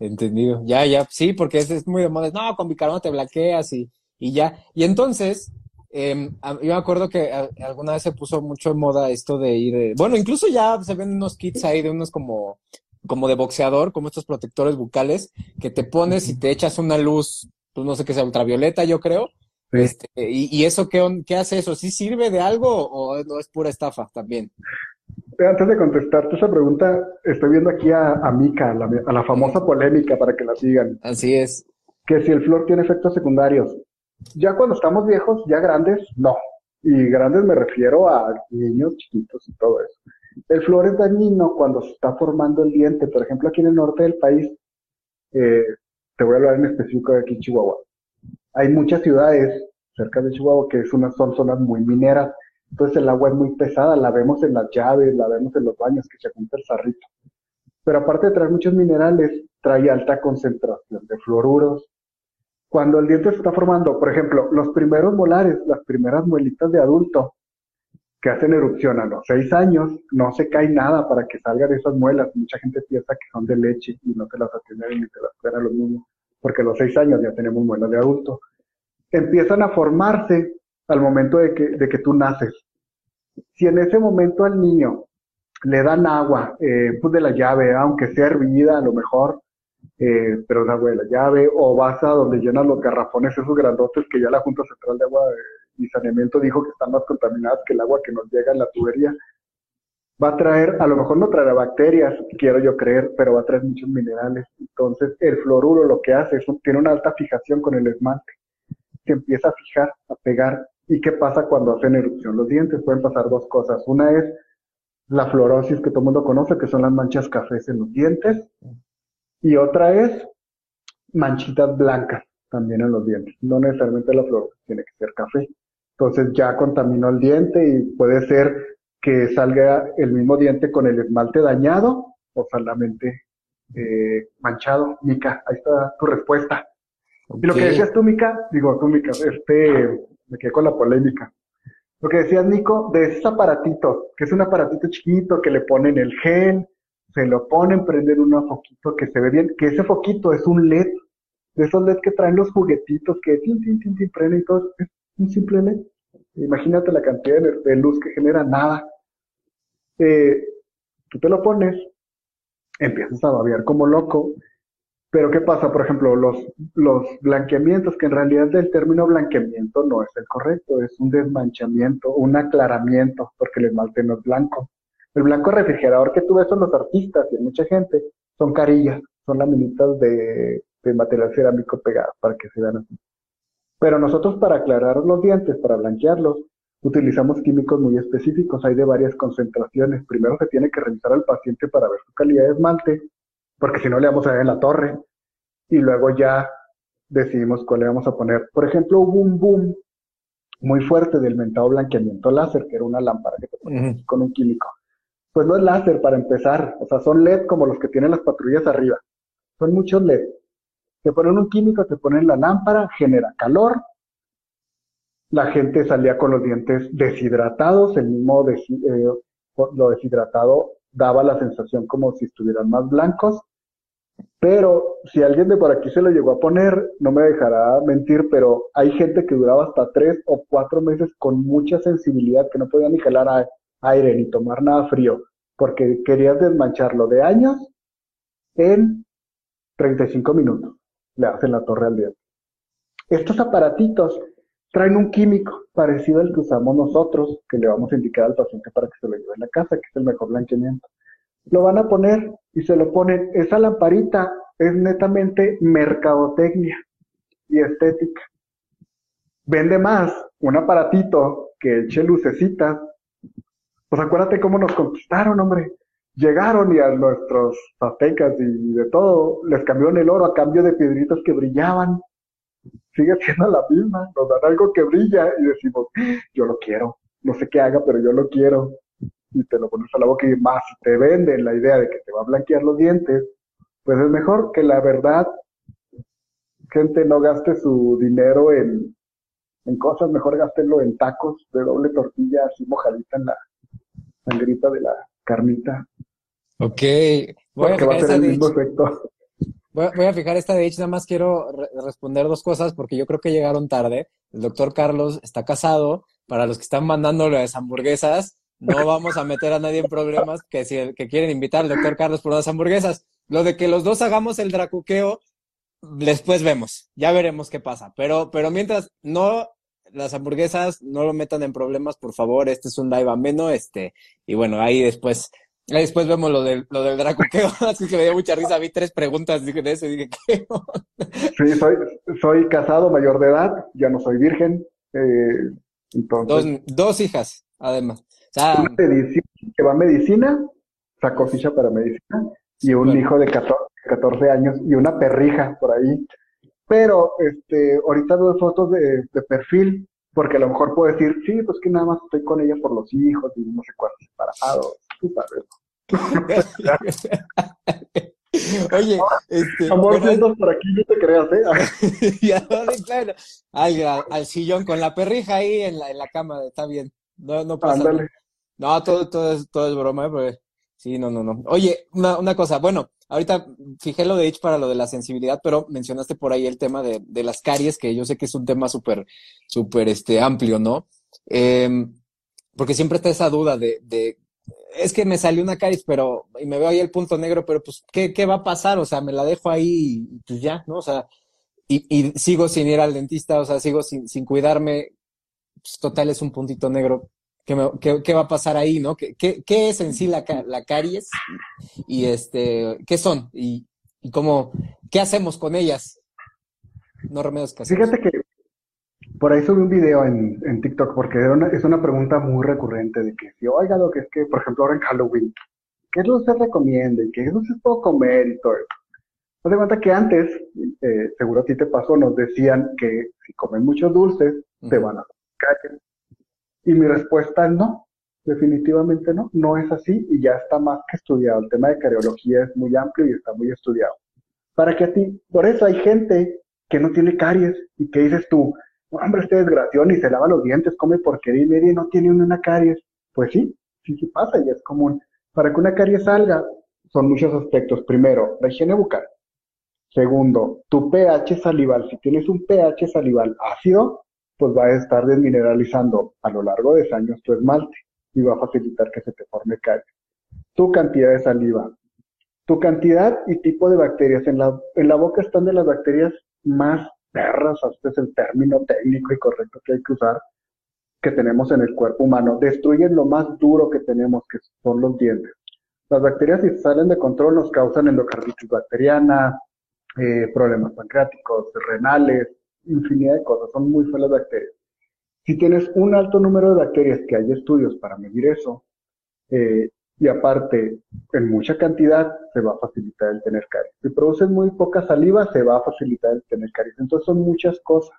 entendido. Ya, ya, sí, porque es, es muy de moda. No, con bicarbonato te blanqueas y, y ya. Y entonces, eh, yo me acuerdo que alguna vez se puso mucho en moda esto de ir, bueno, incluso ya se ven unos kits ahí de unos como como de boxeador, como estos protectores bucales, que te pones y te echas una luz, pues no sé qué sea, ultravioleta, yo creo. Este, y, eso qué, qué hace eso? ¿Sí sirve de algo o no es pura estafa también? Antes de contestarte esa pregunta, estoy viendo aquí a, a Mika, a la, famosa polémica para que la sigan. Así es. Que si el flor tiene efectos secundarios. Ya cuando estamos viejos, ya grandes, no. Y grandes me refiero a niños chiquitos y todo eso. El flor es dañino cuando se está formando el diente. Por ejemplo, aquí en el norte del país, eh, te voy a hablar en específico de aquí Chihuahua. Hay muchas ciudades cerca de Chihuahua que es una, son zonas muy mineras. Entonces el agua es muy pesada, la vemos en las llaves, la vemos en los baños que se junta el sarrito. Pero aparte de traer muchos minerales, trae alta concentración de fluoruros. Cuando el diente se está formando, por ejemplo, los primeros molares, las primeras muelitas de adulto, que hacen erupción a los seis años, no se cae nada para que salgan esas muelas. Mucha gente piensa que son de leche y no te las atienden ni te las cuidan a los niños, porque a los seis años ya tenemos muelas de adulto. Empiezan a formarse al momento de que, de que tú naces. Si en ese momento al niño le dan agua, eh, pues de la llave, aunque sea hervida a lo mejor, eh, pero es agua de la llave, o vas a donde llenan los garrafones esos grandotes que ya la Junta Central de Agua y Saneamiento dijo que están más contaminadas que el agua que nos llega en la tubería, va a traer, a lo mejor no traerá bacterias, quiero yo creer, pero va a traer muchos minerales. Entonces, el fluoruro lo que hace es, tiene una alta fijación con el esmalte. Se empieza a fijar, a pegar ¿Y qué pasa cuando hacen erupción los dientes? Pueden pasar dos cosas. Una es la fluorosis que todo el mundo conoce, que son las manchas cafés en los dientes. Y otra es manchitas blancas también en los dientes. No necesariamente la fluorosis tiene que ser café. Entonces ya contaminó el diente y puede ser que salga el mismo diente con el esmalte dañado o solamente eh, manchado. Mica, ahí está tu respuesta. Y lo que decías tú, Mica, digo tú, Mica, este, me quedé con la polémica. Lo que decías, Nico, de ese aparatito, que es un aparatito chiquito que le ponen el gel, se lo ponen, prenden un foquito que se ve bien, que ese foquito es un LED, de esos LED que traen los juguetitos que tin, tin, tin, tin, prenden y todo, es un simple LED. Imagínate la cantidad de, luz que genera, nada. Eh, tú te lo pones, empiezas a babear como loco, pero ¿qué pasa? Por ejemplo, los, los blanqueamientos, que en realidad el término blanqueamiento no es el correcto, es un desmanchamiento, un aclaramiento, porque el esmalte no es blanco. El blanco refrigerador que tú ves en los artistas y mucha gente son carillas, son laminitas de, de material cerámico pegado para que se vean así. Pero nosotros para aclarar los dientes, para blanquearlos, utilizamos químicos muy específicos, hay de varias concentraciones. Primero se tiene que revisar al paciente para ver su calidad de esmalte porque si no le vamos a ver en la torre. Y luego ya decidimos cuál le vamos a poner. Por ejemplo, hubo un boom muy fuerte del mentado blanqueamiento láser, que era una lámpara que te pones con un químico. Pues no es láser para empezar, o sea, son LED como los que tienen las patrullas arriba. Son muchos LED. Te ponen un químico, te ponen la lámpara, genera calor. La gente salía con los dientes deshidratados, el mismo eh, lo deshidratado daba la sensación como si estuvieran más blancos pero si alguien de por aquí se lo llegó a poner, no me dejará mentir, pero hay gente que duraba hasta tres o cuatro meses con mucha sensibilidad, que no podía ni jalar aire ni tomar nada frío, porque querías desmancharlo de años en 35 minutos. Le hacen la torre al diente. Estos aparatitos traen un químico parecido al que usamos nosotros, que le vamos a indicar al paciente para que se lo lleve a la casa, que es el mejor blanqueamiento lo van a poner y se lo ponen. Esa lamparita es netamente mercadotecnia y estética. Vende más un aparatito que eche lucecitas. Pues acuérdate cómo nos conquistaron, hombre. Llegaron y a nuestros aztecas y de todo les cambiaron el oro a cambio de piedritas que brillaban. Sigue siendo la misma. Nos dan algo que brilla y decimos, yo lo quiero. No sé qué haga, pero yo lo quiero y te lo pones a la boca y más te venden la idea de que te va a blanquear los dientes, pues es mejor que la verdad gente no gaste su dinero en, en cosas, mejor gástenlo en tacos de doble tortilla así mojadita en la sangrita de la carnita. Ok, voy a fijar esta el mismo efecto. Voy a, fijar esta de hecho, nada más quiero responder dos cosas porque yo creo que llegaron tarde. El doctor Carlos está casado. Para los que están mandándole las hamburguesas, no vamos a meter a nadie en problemas que si que quieren invitar al doctor Carlos por unas hamburguesas. Lo de que los dos hagamos el dracuqueo, después vemos, ya veremos qué pasa. Pero, pero mientras no las hamburguesas, no lo metan en problemas, por favor. Este es un live ameno, este, y bueno, ahí después después vemos lo del, lo del Dracuqueo, así que me dio mucha risa. Vi tres preguntas de eso y dije, ¿qué? sí, soy, soy casado, mayor de edad, ya no soy virgen. Eh, entonces... dos, dos hijas, además. Que va a medicina, sacó ficha para medicina, y un hijo de 14, 14, años y una perrija por ahí. Pero este, ahorita veo fotos de, de perfil, porque a lo mejor puedo decir, sí, pues que nada más estoy con ella por los hijos y no sé cuántos separados. Oye, este, amor, por aquí, no te creas, ¿eh? al, al, sillón con la perrija ahí en la, en la cama, está bien. No, no pasa No, todo, todo, es, todo es broma, ¿eh? sí, no, no, no. Oye, una, una cosa, bueno, ahorita fijé lo de H para lo de la sensibilidad, pero mencionaste por ahí el tema de, de las caries, que yo sé que es un tema súper, súper, este, amplio, ¿no? Eh, porque siempre está esa duda de, de es que me salió una caries, pero, y me veo ahí el punto negro, pero pues, ¿qué, qué va a pasar? O sea, me la dejo ahí y pues ya, ¿no? O sea, y, y sigo sin ir al dentista, o sea, sigo sin, sin cuidarme, pues, total es un puntito negro. ¿Qué, me, qué, qué va a pasar ahí, no? ¿Qué, qué, qué es en sí la, la caries? Y este, ¿qué son? Y, y cómo, ¿qué hacemos con ellas? No remedios Fíjate que por ahí subí un video en, en TikTok porque es una pregunta muy recurrente de que si, oiga, lo que es que, por ejemplo, ahora en Halloween, ¿qué dulces recomienda y qué dulces puedo comer y todo? Haz de cuenta que antes, eh, seguro a ti te pasó, nos decían que si comen muchos dulces, te van a Y mi respuesta es no, definitivamente no, no es así y ya está más que estudiado. El tema de cariología es muy amplio y está muy estudiado. Para que a ti, por eso hay gente que no tiene caries y que dices tú, hombre, este desgraciado y se lava los dientes, come porquería y media y no tiene una caries. Pues sí, sí, sí pasa y es común. Para que una caries salga, son muchos aspectos. Primero, la higiene bucal. Segundo, tu pH salival. Si tienes un pH salival ácido, pues va a estar desmineralizando a lo largo de años tu esmalte y va a facilitar que se te forme caries. Tu cantidad de saliva. Tu cantidad y tipo de bacterias. En la, en la boca están de las bacterias más perras, este es el término técnico y correcto que hay que usar, que tenemos en el cuerpo humano. Destruyen lo más duro que tenemos, que son los dientes. Las bacterias, si salen de control, nos causan endocarditis bacteriana, eh, problemas pancreáticos, renales, infinidad de cosas. Son muy feas las bacterias. Si tienes un alto número de bacterias, que hay estudios para medir eso, eh, y aparte, en mucha cantidad, se va a facilitar el tener caries. Si produces muy poca saliva, se va a facilitar el tener caries. Entonces son muchas cosas.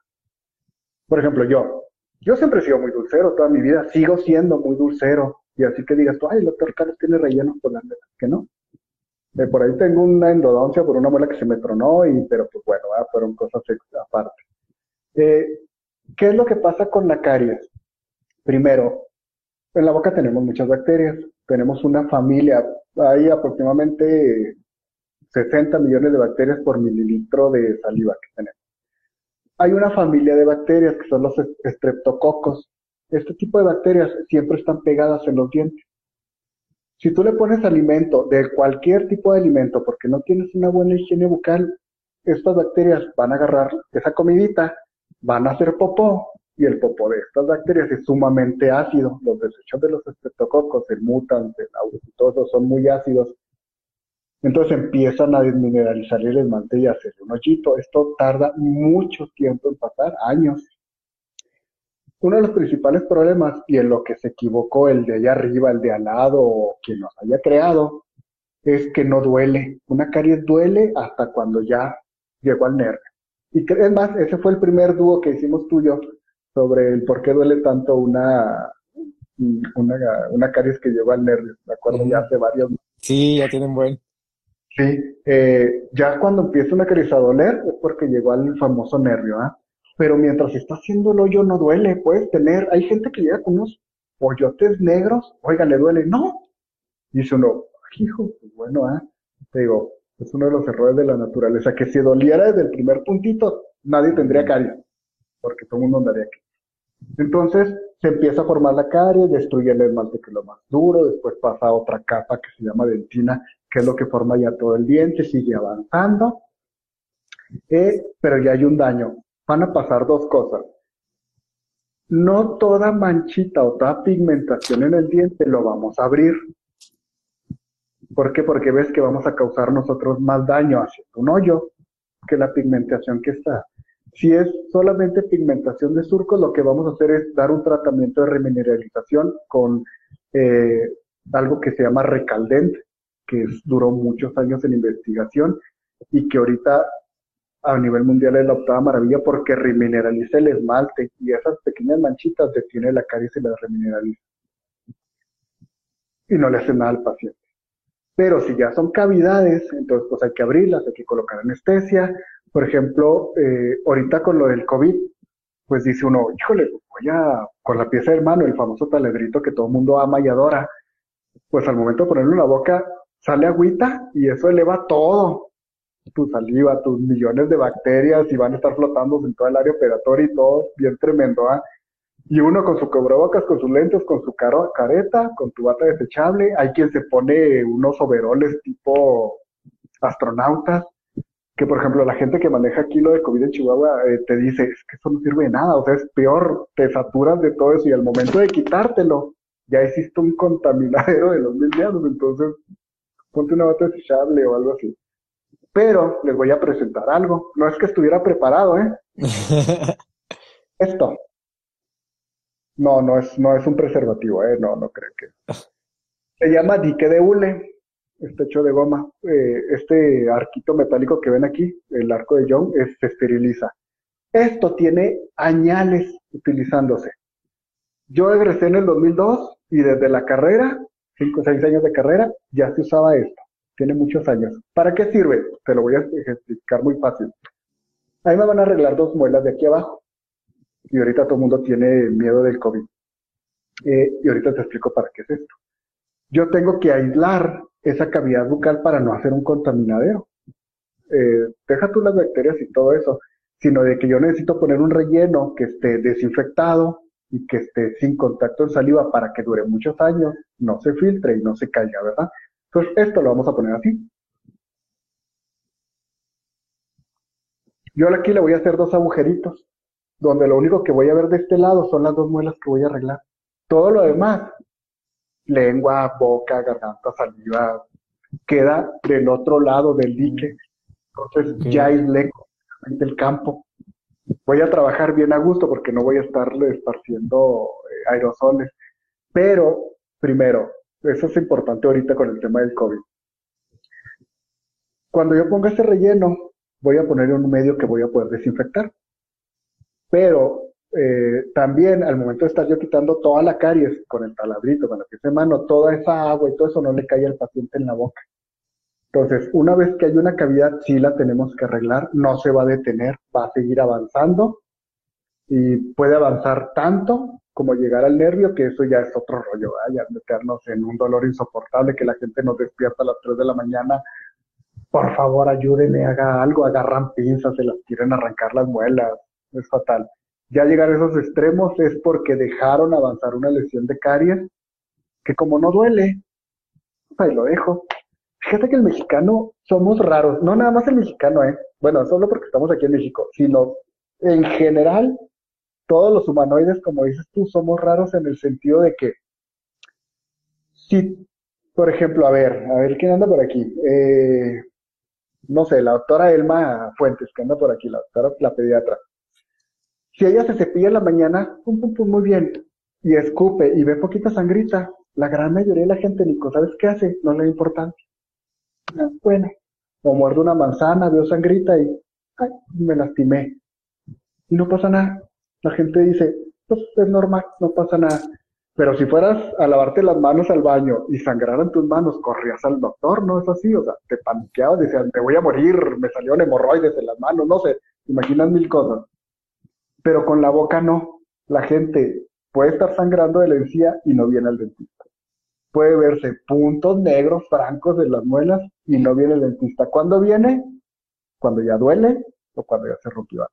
Por ejemplo, yo, yo siempre he sido muy dulcero toda mi vida, sigo siendo muy dulcero. Y así que digas tú, ay, el doctor Carlos tiene relleno por la que no. Eh, por ahí tengo una endodoncia por una muela que se me tronó, y, pero pues bueno, fueron cosas aparte. Eh, ¿Qué es lo que pasa con la caries? Primero, en la boca tenemos muchas bacterias tenemos una familia, hay aproximadamente 60 millones de bacterias por mililitro de saliva que tenemos. Hay una familia de bacterias que son los estreptococos. Este tipo de bacterias siempre están pegadas en los dientes. Si tú le pones alimento de cualquier tipo de alimento porque no tienes una buena higiene bucal, estas bacterias van a agarrar esa comidita, van a hacer popó y el popó de estas bacterias es sumamente ácido. Los desechos de los estreptococos, el mutant, el eso son muy ácidos. Entonces empiezan a desmineralizar el esmalte y hacer un hoyito. Esto tarda mucho tiempo en pasar, años. Uno de los principales problemas, y en lo que se equivocó el de allá arriba, el de al lado, o quien nos haya creado, es que no duele. Una caries duele hasta cuando ya llegó al nervio. Y es más, ese fue el primer dúo que hicimos tuyo, sobre el por qué duele tanto una, una, una caries que lleva al nervio. Me acuerdo ya hace varios. Sí, ya tienen buen. Sí, eh, ya cuando empieza una caries a doler es porque llegó al famoso nervio, ¿ah? Pero mientras está haciendo el hoyo no duele, puedes tener, hay gente que llega con unos hoyotes negros, oiga, le duele, no. Dice uno, hijo, pues bueno, ¿ah? Te digo, es uno de los errores de la naturaleza, que si doliera desde el primer puntito, nadie tendría caries porque todo el mundo andaría aquí. Entonces se empieza a formar la caries, destruye el esmalte que es lo más duro, después pasa a otra capa que se llama dentina, que es lo que forma ya todo el diente, sigue avanzando, eh, pero ya hay un daño. Van a pasar dos cosas. No toda manchita o toda pigmentación en el diente lo vamos a abrir. ¿Por qué? Porque ves que vamos a causar nosotros más daño haciendo un hoyo que la pigmentación que está. Si es solamente pigmentación de surcos, lo que vamos a hacer es dar un tratamiento de remineralización con eh, algo que se llama recaldent, que duró muchos años en investigación y que ahorita a nivel mundial es la octava maravilla porque remineraliza el esmalte y esas pequeñas manchitas detiene la caries y la remineraliza. Y no le hace nada al paciente. Pero si ya son cavidades, entonces pues hay que abrirlas, hay que colocar anestesia. Por ejemplo, eh, ahorita con lo del COVID, pues dice uno, híjole, voy a, con la pieza de mano, el famoso taledrito que todo el mundo ama y adora, pues al momento de ponerlo en la boca, sale agüita y eso eleva todo, tu saliva, tus millones de bacterias y van a estar flotando en todo el área operatoria y todo bien tremendo, ¿ah? Y uno con su cubrebocas, con sus lentes, con su caro, careta, con tu bata desechable. Hay quien se pone unos overoles tipo astronautas, que por ejemplo la gente que maneja aquí lo de COVID en Chihuahua eh, te dice, es que eso no sirve de nada, o sea, es peor, te saturas de todo eso y al momento de quitártelo, ya existe un contaminadero de los mil días, entonces ponte una bata desechable o algo así. Pero les voy a presentar algo. No es que estuviera preparado, ¿eh? Esto. No, no es, no es un preservativo, ¿eh? No, no creo que. Se llama dique de hule. Este hecho de goma. Eh, este arquito metálico que ven aquí, el arco de Young, se esteriliza. Esto tiene añales utilizándose. Yo egresé en el 2002 y desde la carrera, 5 o 6 años de carrera, ya se usaba esto tiene muchos años. ¿Para qué sirve? Te lo voy a explicar muy fácil. Ahí me van a arreglar dos muelas de aquí abajo. Y ahorita todo el mundo tiene miedo del COVID. Eh, y ahorita te explico para qué es esto. Yo tengo que aislar esa cavidad bucal para no hacer un contaminadero. Eh, deja tú las bacterias y todo eso, sino de que yo necesito poner un relleno que esté desinfectado y que esté sin contacto en saliva para que dure muchos años, no se filtre y no se caiga, ¿verdad? Entonces, esto lo vamos a poner así. Yo aquí le voy a hacer dos agujeritos, donde lo único que voy a ver de este lado son las dos muelas que voy a arreglar. Todo lo demás, lengua, boca, garganta, saliva, queda del otro lado del dique. Entonces ya aislé el campo. Voy a trabajar bien a gusto porque no voy a estarle esparciendo eh, aerosoles. Pero, primero, eso es importante ahorita con el tema del COVID. Cuando yo ponga ese relleno, voy a poner un medio que voy a poder desinfectar. Pero eh, también al momento de estar yo quitando toda la caries con el taladrito, con la pieza de mano, toda esa agua y todo eso no le cae al paciente en la boca. Entonces, una vez que hay una cavidad, sí la tenemos que arreglar, no se va a detener, va a seguir avanzando y puede avanzar tanto como llegar al nervio, que eso ya es otro rollo, ya meternos en un dolor insoportable, que la gente nos despierta a las 3 de la mañana, por favor ayúdenme, haga algo, agarran pinzas, se las quieren arrancar las muelas, es fatal. Ya llegar a esos extremos es porque dejaron avanzar una lesión de caries, que como no duele, ahí lo dejo. Fíjate que el mexicano somos raros, no nada más el mexicano, ¿eh? Bueno, solo porque estamos aquí en México, sino en general todos los humanoides, como dices tú, somos raros en el sentido de que si, por ejemplo, a ver, a ver quién anda por aquí. Eh, no sé, la doctora Elma Fuentes, que anda por aquí, la doctora, la pediatra. Si ella se cepilla en la mañana, pum, pum, pum, muy bien, y escupe y ve poquita sangrita, la gran mayoría de la gente, Nico, ¿sabes qué hace? No le da importancia. Ah, bueno, o muerde una manzana, veo sangrita y ay, me lastimé. Y no pasa nada la gente dice, pues es normal, no pasa nada. Pero si fueras a lavarte las manos al baño y sangraran tus manos, corrías al doctor, ¿no es así? O sea, te paniqueabas, decías, me voy a morir, me salió hemorroides en las manos, no sé, imaginas mil cosas. Pero con la boca no. La gente puede estar sangrando de la encía y no viene al dentista. Puede verse puntos negros francos en las muelas y no viene el dentista. ¿Cuándo viene? Cuando ya duele o cuando ya se rompió.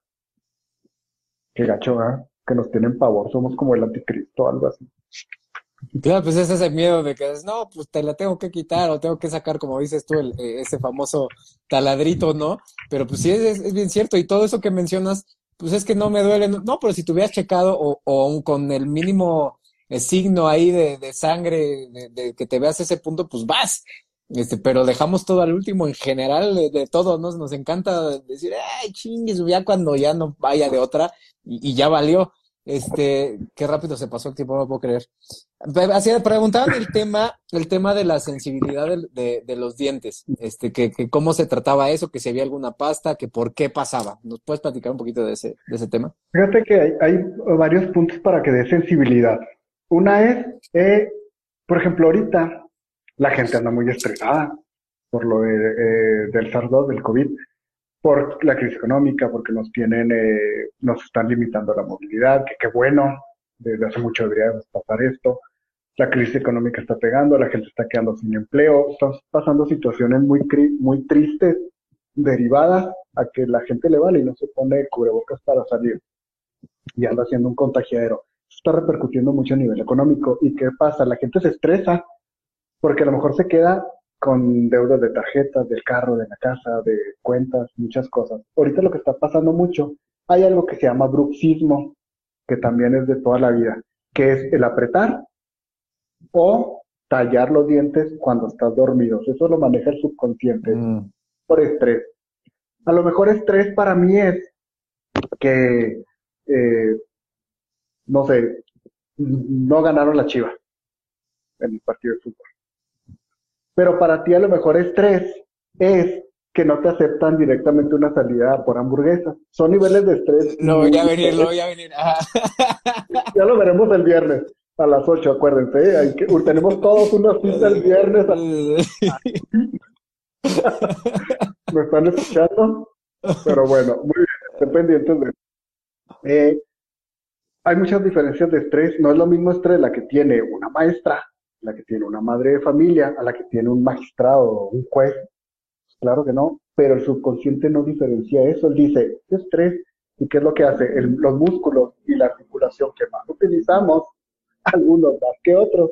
Qué gacho, ¿eh? que nos tienen pavor, somos como el anticristo, algo así. Claro, pues ese es el miedo de que no, pues te la tengo que quitar o tengo que sacar, como dices tú, el, eh, ese famoso taladrito, ¿no? Pero pues sí, es, es, bien cierto. Y todo eso que mencionas, pues es que no me duele. No, pero si te hubieras checado o, o con el mínimo eh, signo ahí de, de sangre, de, de, que te veas ese punto, pues vas. Este, pero dejamos todo al último en general de, de todo, ¿no? Nos encanta decir, ay, chingues, ya cuando ya no vaya de otra y, y ya valió. Este, qué rápido se pasó el tiempo, no lo puedo creer. Así preguntaban el tema, el tema de la sensibilidad de, de, los dientes, este, que, que, cómo se trataba eso, que si había alguna pasta, que por qué pasaba. ¿Nos puedes platicar un poquito de ese, de ese tema? Fíjate que hay, varios puntos para que dé sensibilidad. Una es, eh, por ejemplo, ahorita la gente anda muy estresada por lo eh, del SARS-2, del COVID por la crisis económica, porque nos tienen, eh, nos están limitando la movilidad, que qué bueno, desde hace mucho debería pasar esto. La crisis económica está pegando, la gente está quedando sin empleo, están pasando situaciones muy, muy tristes derivadas a que la gente le vale y no se pone cubrebocas para salir y anda haciendo un contagiadero. Está repercutiendo mucho a nivel económico. ¿Y qué pasa? La gente se estresa porque a lo mejor se queda con deudas de tarjetas, del carro, de la casa, de cuentas, muchas cosas. Ahorita lo que está pasando mucho, hay algo que se llama bruxismo, que también es de toda la vida, que es el apretar o tallar los dientes cuando estás dormido. Eso lo maneja el subconsciente mm. por estrés. A lo mejor estrés para mí es que, eh, no sé, no ganaron la chiva en el partido de fútbol pero para ti a lo mejor estrés es que no te aceptan directamente una salida por hamburguesa. Son niveles de estrés. No voy a venir, no voy a venir. ya lo veremos el viernes a las 8, acuérdense. ¿eh? Hay que, tenemos todos una cita el viernes. ¿Me están escuchando? Pero bueno, muy bien, estén pendientes de eh, hay muchas diferencias de estrés. No es lo mismo estrés la que tiene una maestra la que tiene una madre de familia, a la que tiene un magistrado un juez. Claro que no, pero el subconsciente no diferencia eso. Él dice, ¿qué estrés? ¿Y qué es lo que hace? Los músculos y la articulación que más utilizamos, algunos más que otros,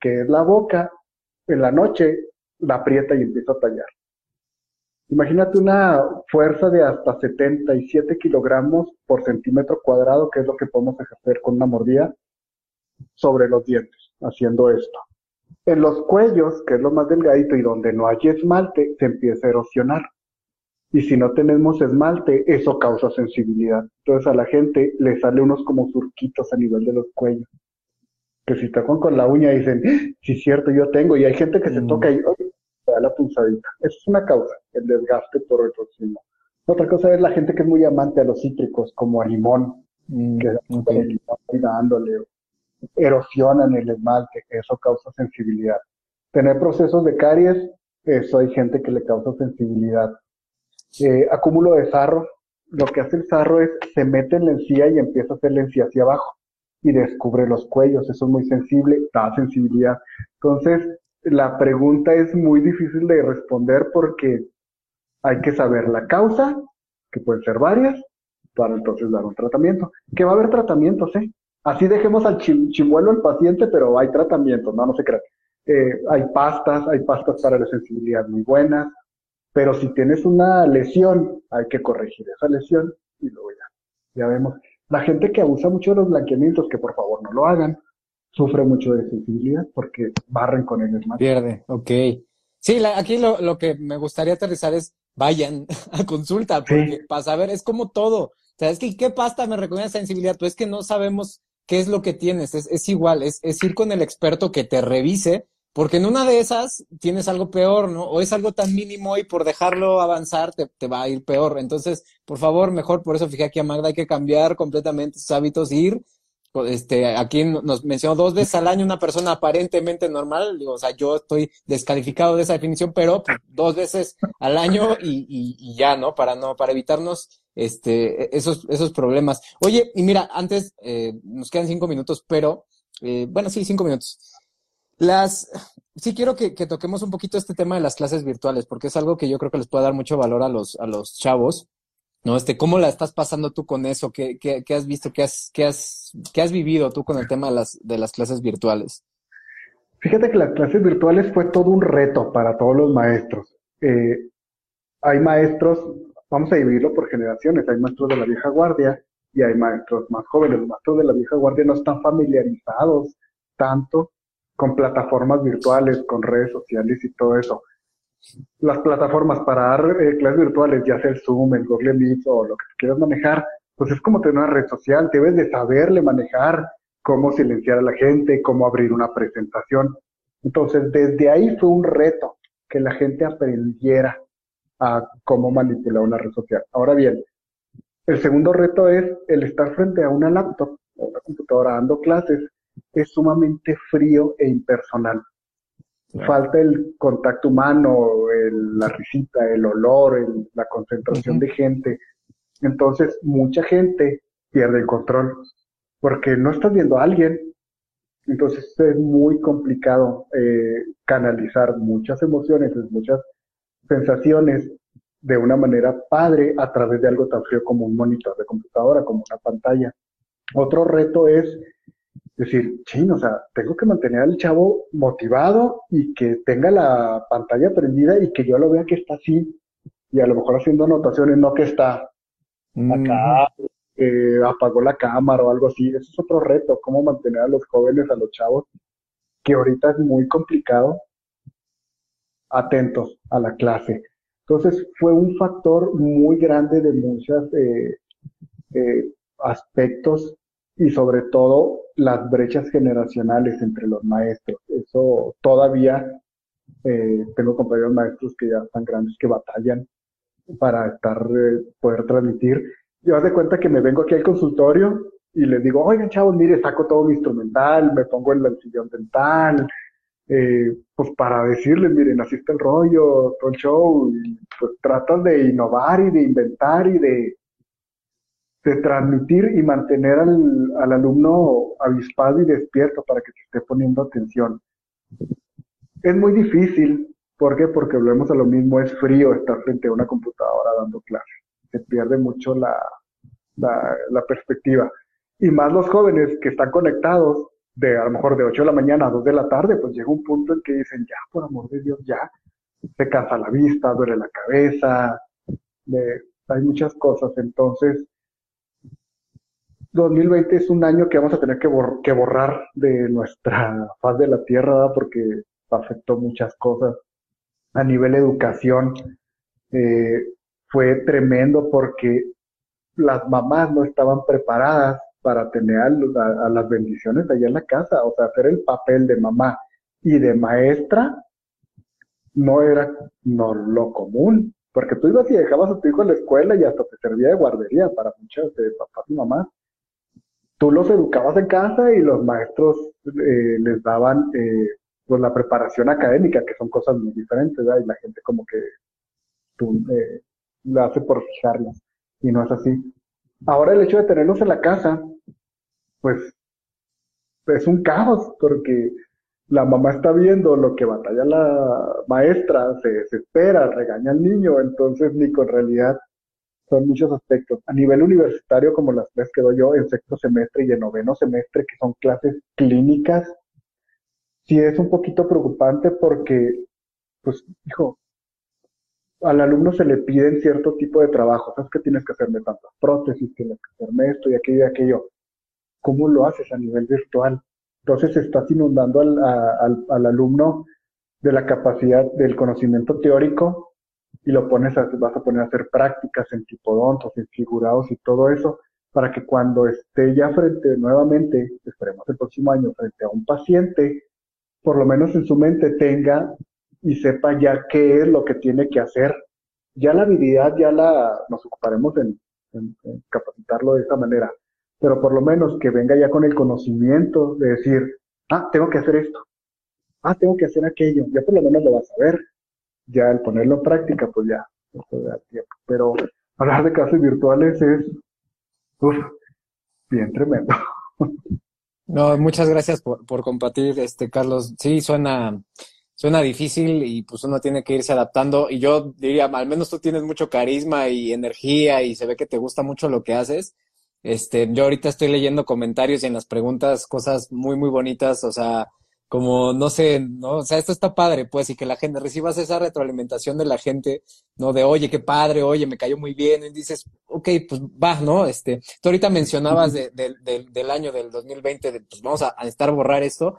que es la boca, en la noche la aprieta y empieza a tallar. Imagínate una fuerza de hasta 77 kilogramos por centímetro cuadrado, que es lo que podemos ejercer con una mordida sobre los dientes haciendo esto. En los cuellos, que es lo más delgadito y donde no hay esmalte, se empieza a erosionar. Y si no tenemos esmalte, eso causa sensibilidad. Entonces a la gente le sale unos como surquitos a nivel de los cuellos. Que si tocan con la uña dicen, sí es cierto, yo tengo. Y hay gente que se mm. toca y se da la pulsadita. Eso es una causa, el desgaste por el próximo. Otra cosa es la gente que es muy amante a los cítricos, como a limón, mm, que okay. dándole erosionan el esmalte, eso causa sensibilidad. Tener procesos de caries, eso hay gente que le causa sensibilidad. Eh, acúmulo de sarro, lo que hace el sarro es se mete en la encía y empieza a hacer la encía hacia abajo y descubre los cuellos, eso es muy sensible, da sensibilidad. Entonces, la pregunta es muy difícil de responder porque hay que saber la causa, que pueden ser varias, para entonces dar un tratamiento. Que va a haber tratamientos, ¿eh? Así dejemos al chimuelo al paciente, pero hay tratamientos, no, no se crean. Eh, hay pastas, hay pastas para la sensibilidad muy buenas, pero si tienes una lesión, hay que corregir esa lesión y luego ya, ya vemos. La gente que abusa mucho de los blanqueamientos, que por favor no lo hagan, sufre mucho de sensibilidad porque barren con el esmalte. Pierde, ok. Sí, aquí lo, lo, que me gustaría aterrizar es vayan a consulta, porque para saber, es como todo. ¿Sabes que qué pasta me recomienda sensibilidad? Pues es que no sabemos qué es lo que tienes. Es, es igual, es, es, ir con el experto que te revise, porque en una de esas tienes algo peor, ¿no? O es algo tan mínimo y por dejarlo avanzar te, te va a ir peor. Entonces, por favor, mejor, por eso fijé aquí a Magda, hay que cambiar completamente sus hábitos, ir. Este, aquí nos mencionó dos veces al año una persona aparentemente normal, o sea, yo estoy descalificado de esa definición, pero dos veces al año y, ya, ¿no? Para no, para evitarnos este, esos, esos problemas. Oye, y mira, antes, eh, nos quedan cinco minutos, pero, eh, bueno, sí, cinco minutos. Las, sí quiero que, que, toquemos un poquito este tema de las clases virtuales, porque es algo que yo creo que les puede dar mucho valor a los, a los chavos. ¿No? Este, ¿Cómo la estás pasando tú con eso? ¿Qué, qué, qué has visto? ¿Qué has, qué, has, ¿Qué has vivido tú con el tema de las, de las clases virtuales? Fíjate que las clases virtuales fue todo un reto para todos los maestros. Eh, hay maestros, vamos a dividirlo por generaciones, hay maestros de la vieja guardia y hay maestros más jóvenes. Los maestros de la vieja guardia no están familiarizados tanto con plataformas virtuales, con redes sociales y todo eso las plataformas para dar eh, clases virtuales, ya sea el Zoom, el Google Meet o lo que quieras manejar, pues es como tener una red social, debes de saberle manejar cómo silenciar a la gente, cómo abrir una presentación. Entonces, desde ahí fue un reto que la gente aprendiera a cómo manipular una red social. Ahora bien, el segundo reto es el estar frente a una laptop o una computadora dando clases, es sumamente frío e impersonal falta el contacto humano, la risita, el olor, la concentración de gente. Entonces, mucha gente pierde el control porque no estás viendo a alguien. Entonces, es muy complicado eh, canalizar muchas emociones, muchas sensaciones de una manera padre a través de algo tan frío como un monitor de computadora, como una pantalla. Otro reto es decir, chino, o sea, tengo que mantener al chavo motivado y que tenga la pantalla prendida y que yo lo vea que está así y a lo mejor haciendo anotaciones, no que está acá, eh, apagó la cámara o algo así. Eso es otro reto, cómo mantener a los jóvenes, a los chavos, que ahorita es muy complicado, atentos a la clase. Entonces fue un factor muy grande de muchos eh, eh, aspectos y sobre todo las brechas generacionales entre los maestros. Eso todavía eh, tengo compañeros maestros que ya están grandes que batallan para estar eh, poder transmitir. Yo haz de cuenta que me vengo aquí al consultorio y les digo, oigan chavos, mire, saco todo mi instrumental, me pongo el sillón dental, eh, pues para decirles, miren, así está el rollo, todo el show, y pues tratan de innovar y de inventar y de de transmitir y mantener al, al, alumno avispado y despierto para que se esté poniendo atención. Es muy difícil, ¿por qué? Porque volvemos a lo mismo, es frío estar frente a una computadora dando clases, se pierde mucho la, la, la perspectiva. Y más los jóvenes que están conectados, de a lo mejor de 8 de la mañana a 2 de la tarde, pues llega un punto en que dicen, ya, por amor de Dios, ya, se cansa la vista, duele la cabeza, hay muchas cosas, entonces 2020 es un año que vamos a tener que, borrar de nuestra faz de la Tierra porque afectó muchas cosas. A nivel educación eh, fue tremendo porque las mamás no estaban preparadas para tener a, las bendiciones allá en la casa, o sea, hacer el papel de mamá y de maestra no era no, lo común, porque tú ibas y dejabas a tu hijo en la escuela y hasta te servía de guardería para muchos de papás y mamás tú los educabas en casa y los maestros eh, les daban eh, pues la preparación académica, que son cosas muy diferentes. Y la gente como que tú, eh, la hace por fijarlas, y no es así. Ahora el hecho de tenerlos en la casa, pues es un caos, porque la mamá está viendo lo que batalla la maestra, se desespera, regaña al niño, entonces ni con realidad son muchos aspectos. A nivel universitario, como las clases que doy yo en sexto semestre y en noveno semestre, que son clases clínicas, sí es un poquito preocupante porque, pues, hijo, al alumno se le piden cierto tipo de trabajo. Sabes que tienes que hacerme tantas prótesis, tienes que hacerme esto y aquello y aquello. ¿Cómo lo haces a nivel virtual? Entonces estás inundando al, al, al alumno de la capacidad del conocimiento teórico y lo pones a, vas a poner a hacer prácticas en tipodontos, en figurados y todo eso, para que cuando esté ya frente nuevamente, esperemos el próximo año, frente a un paciente, por lo menos en su mente tenga y sepa ya qué es lo que tiene que hacer. Ya la habilidad ya la nos ocuparemos en, capacitarlo de esta manera, pero por lo menos que venga ya con el conocimiento de decir, ah, tengo que hacer esto, ah, tengo que hacer aquello, ya por lo menos lo vas a ver ya el ponerlo en práctica, pues ya, tiempo. Pero hablar de clases virtuales es bien tremendo. No, muchas gracias por, por compartir, este Carlos. Sí, suena, suena difícil y pues uno tiene que irse adaptando. Y yo diría, al menos tú tienes mucho carisma y energía y se ve que te gusta mucho lo que haces. Este, yo ahorita estoy leyendo comentarios y en las preguntas cosas muy, muy bonitas, o sea, como, no sé, ¿no? O sea, esto está padre, pues, y que la gente recibas esa retroalimentación de la gente, ¿no? De, oye, qué padre, oye, me cayó muy bien, y dices, ok, pues va, ¿no? Este, tú ahorita mencionabas de, del año del 2020, de, pues vamos a, a estar borrar esto.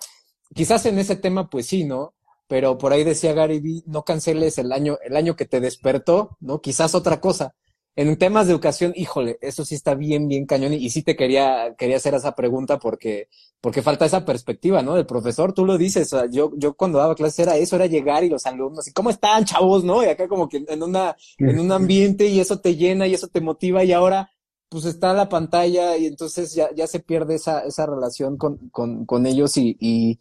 Quizás en ese tema, pues sí, ¿no? Pero por ahí decía Gary Vee, no canceles el año, el año que te despertó, ¿no? Quizás otra cosa en temas de educación, híjole, eso sí está bien, bien cañón. Y, sí te quería, quería hacer esa pregunta porque, porque falta esa perspectiva, ¿no? Del profesor, tú lo dices, yo, yo cuando daba clases era eso, era llegar y los alumnos, y cómo están, chavos, ¿no? Y acá como que en una, en un ambiente y eso te llena y eso te motiva y ahora, pues está la pantalla y entonces ya, ya se pierde esa, esa relación con, con, con ellos y, y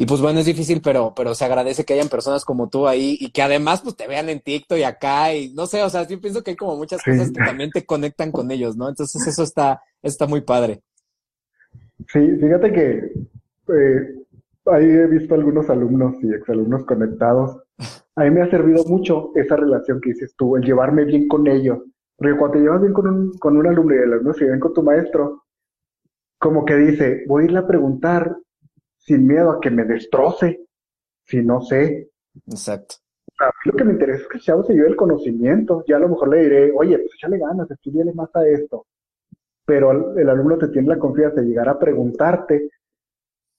y pues bueno, es difícil, pero, pero se agradece que hayan personas como tú ahí y que además pues te vean en TikTok y acá y no sé, o sea, yo pienso que hay como muchas cosas que también te conectan con ellos, ¿no? Entonces eso está, está muy padre. Sí, fíjate que eh, ahí he visto algunos alumnos y exalumnos conectados. A mí me ha servido mucho esa relación que dices tú, el llevarme bien con ellos. Porque cuando te llevas bien con un, con un alumno y el alumno se bien con tu maestro, como que dice, voy a irle a preguntar sin miedo a que me destroce, si no sé. Exacto. A mí lo que me interesa es que el chavo se lleve el conocimiento. Ya a lo mejor le diré, oye, pues échale ganas, estudiale más a esto. Pero el alumno te tiene la confianza de llegar a preguntarte,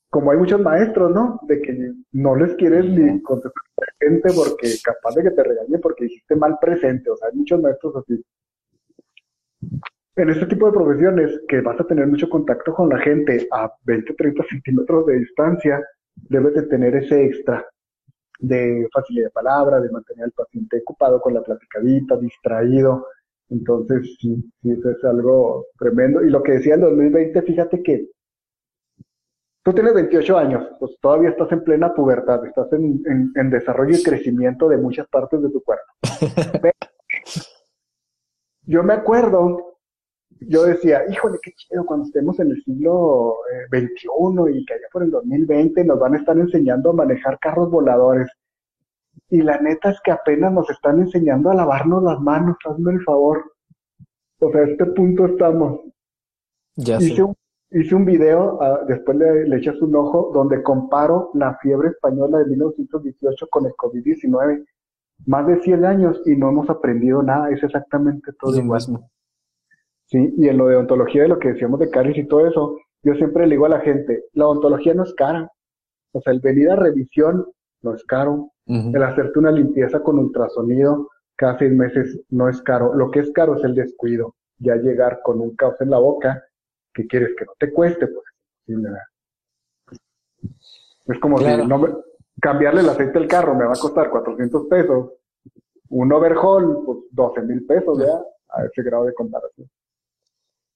como hay muchos maestros, ¿no? De que no les quieres ni contestar presente porque capaz de que te regañe porque hiciste mal presente. O sea, hay muchos maestros así en este tipo de profesiones que vas a tener mucho contacto con la gente a 20, 30 centímetros de distancia, debes de tener ese extra de facilidad de palabra, de mantener al paciente ocupado con la platicadita, distraído. Entonces, sí, sí, eso es algo tremendo. Y lo que decía el 2020, fíjate que tú tienes 28 años, pues todavía estás en plena pubertad, estás en, en desarrollo y crecimiento de muchas partes de tu cuerpo. yo me acuerdo yo decía, híjole, qué chido cuando estemos en el siglo XXI eh, y que allá por el 2020 nos van a estar enseñando a manejar carros voladores. Y la neta es que apenas nos están enseñando a lavarnos las manos, hazme el favor. O sea, a este punto estamos. Ya hice, un, hice un video, ah, después le, le, echas un ojo, donde comparo la fiebre española de 1918 con el COVID-19. Más de 100 años y no hemos aprendido nada, es exactamente todo igual. Mismo. ¿Sí? Y en lo de ontología, de lo que decíamos de caries y todo eso, yo siempre le digo a la gente, la ontología no es cara. O sea, el venir a revisión no es caro. El hacerte una limpieza con ultrasonido cada seis meses no es caro. Lo que es caro es el descuido. Ya llegar con un caos en la boca, que quieres que no te cueste, pues. es como si no cambiarle el aceite del carro me va a costar 400 pesos. Un overhaul, pues 12 mil pesos ya, a ese grado de comparación.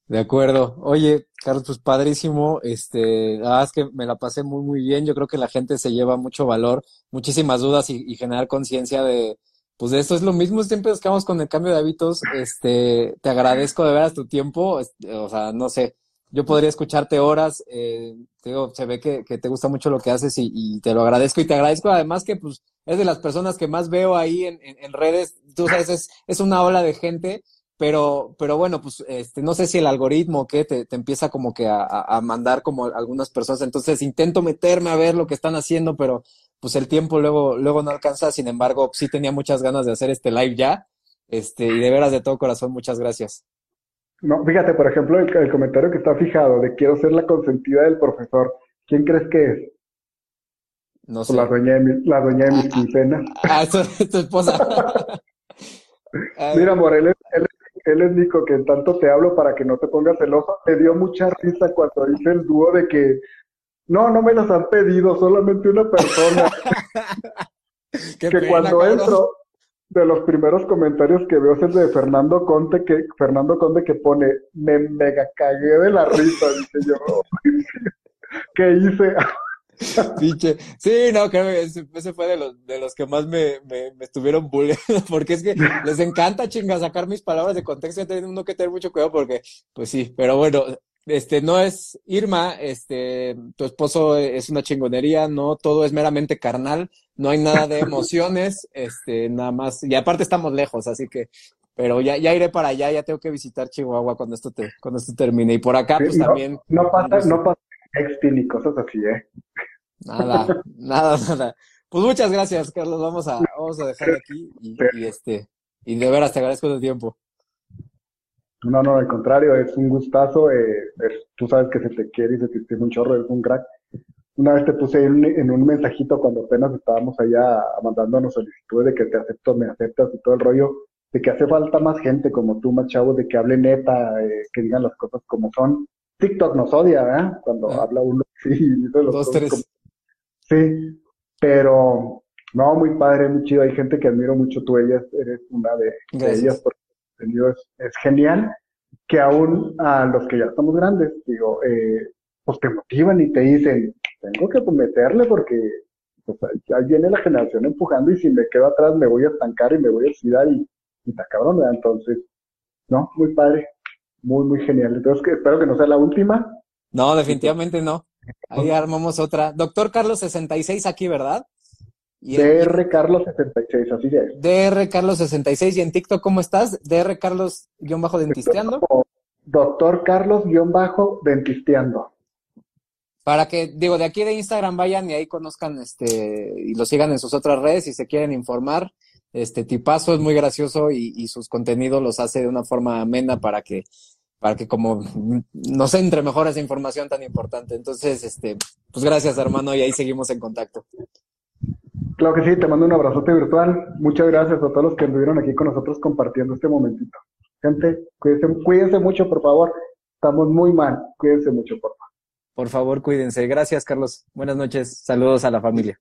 De acuerdo. Oye, Carlos, pues padrísimo. Este, ah, es que me la pasé muy, muy bien. Yo creo que la gente se lleva mucho valor, muchísimas dudas y, generar conciencia de, pues de esto es lo mismo. Siempre quedamos con el cambio de hábitos. Este, te agradezco de veras tu tiempo. O sea, no sé, yo podría escucharte horas. Eh, digo, se ve que, que, te gusta mucho lo que haces y, y, te lo agradezco. Y te agradezco además que, pues, es de las personas que más veo ahí en, en, en redes. Tú sabes, es, es una ola de gente pero, pero bueno, pues este, no sé si el algoritmo que te, te, empieza como que a, a, mandar como algunas personas, entonces intento meterme a ver lo que están haciendo, pero pues el tiempo luego, luego no alcanza, sin embargo, sí tenía muchas ganas de hacer este live ya, este, y de veras de todo corazón, muchas gracias. No, fíjate, por ejemplo, el, comentario que está fijado de quiero ser la consentida del profesor, ¿quién crees que es? No pues sé. La dueña de mi, la dueña de mis quincenas. Ah, eso es tu esposa. Mira, Morel, él, es Nico, que tanto te hablo para que no te pongas celoso. Me dio mucha risa cuando hice el dúo de que no, no me las han pedido, solamente una persona. que cuando entro, de los primeros comentarios que veo es el de Fernando Conte, que Fernando Conte que pone, me mega cagué de la risa, dice yo. ¿Qué hice? Pinche. Sí, no, creo que ese, fue de los, de los que más me, me, estuvieron bullying, porque es que les encanta chinga sacar mis palabras de contexto y tienen uno que tener mucho cuidado porque, pues sí, pero bueno, este, no es Irma, este, tu esposo es una chingonería, no todo es meramente carnal, no hay nada de emociones, este, nada más, y aparte estamos lejos, así que, pero ya, ya iré para allá, ya tengo que visitar Chihuahua cuando esto te, cuando esto termine, y por acá, pues también. No pasa, no pasa ni cosas así, eh. Nada, nada, nada. Pues muchas gracias, Carlos, vamos a, vamos a dejar aquí, y, y este, y de veras te agradezco el tiempo. No, no, al contrario, es un gustazo. Eh, tú sabes que se te quiere y se te estima un chorro, es un crack. Una vez te puse en, un mensajito cuando apenas estábamos allá mandándonos solicitudes de que te acepto, me aceptas y todo el rollo, de que hace falta más gente como tú, más chavos, de que hable neta, eh, que digan las cosas como son. TikTok nos odia, ¿verdad? Cuando ah. habla uno sí, dice los Dos, tres. Sí, pero no, muy padre, muy chido. Hay gente que admiro mucho, tú ellas eres una de, de ellas porque es, genial, que aún a los que ya estamos grandes, digo, eh, pues te motivan y te dicen, tengo que meterle porque pues, ahí viene la generación empujando y si me quedo atrás me voy a estancar y me voy a oxidar y, y está cabrón, Entonces, no, muy padre, muy, muy genial. Entonces, que, espero que no sea la última. No, definitivamente no. Ahí armamos otra. Doctor Carlos 66 aquí, ¿verdad? DR Carlos 66, así es. DR Carlos 66 y en TikTok ¿cómo estás? DR Carlos guion bajo dentisteando. Doctor Carlos guion bajo dentisteando. Para que, digo, de aquí de Instagram vayan y ahí conozcan este y lo sigan en sus otras redes si se quieren informar. Este tipazo es muy gracioso y, sus contenidos los hace de una forma amena para que para que como nos entre mejor esa información tan importante. Entonces, este, pues gracias hermano y ahí seguimos en contacto. Claro que sí, te mando un abrazote virtual. Muchas gracias a todos los que estuvieron aquí con nosotros compartiendo este momentito. Gente, cuídense, cuídense mucho, por favor. Estamos muy mal. Cuídense mucho, por favor. Por favor, cuídense. Gracias, Carlos. Buenas noches. Saludos a la familia.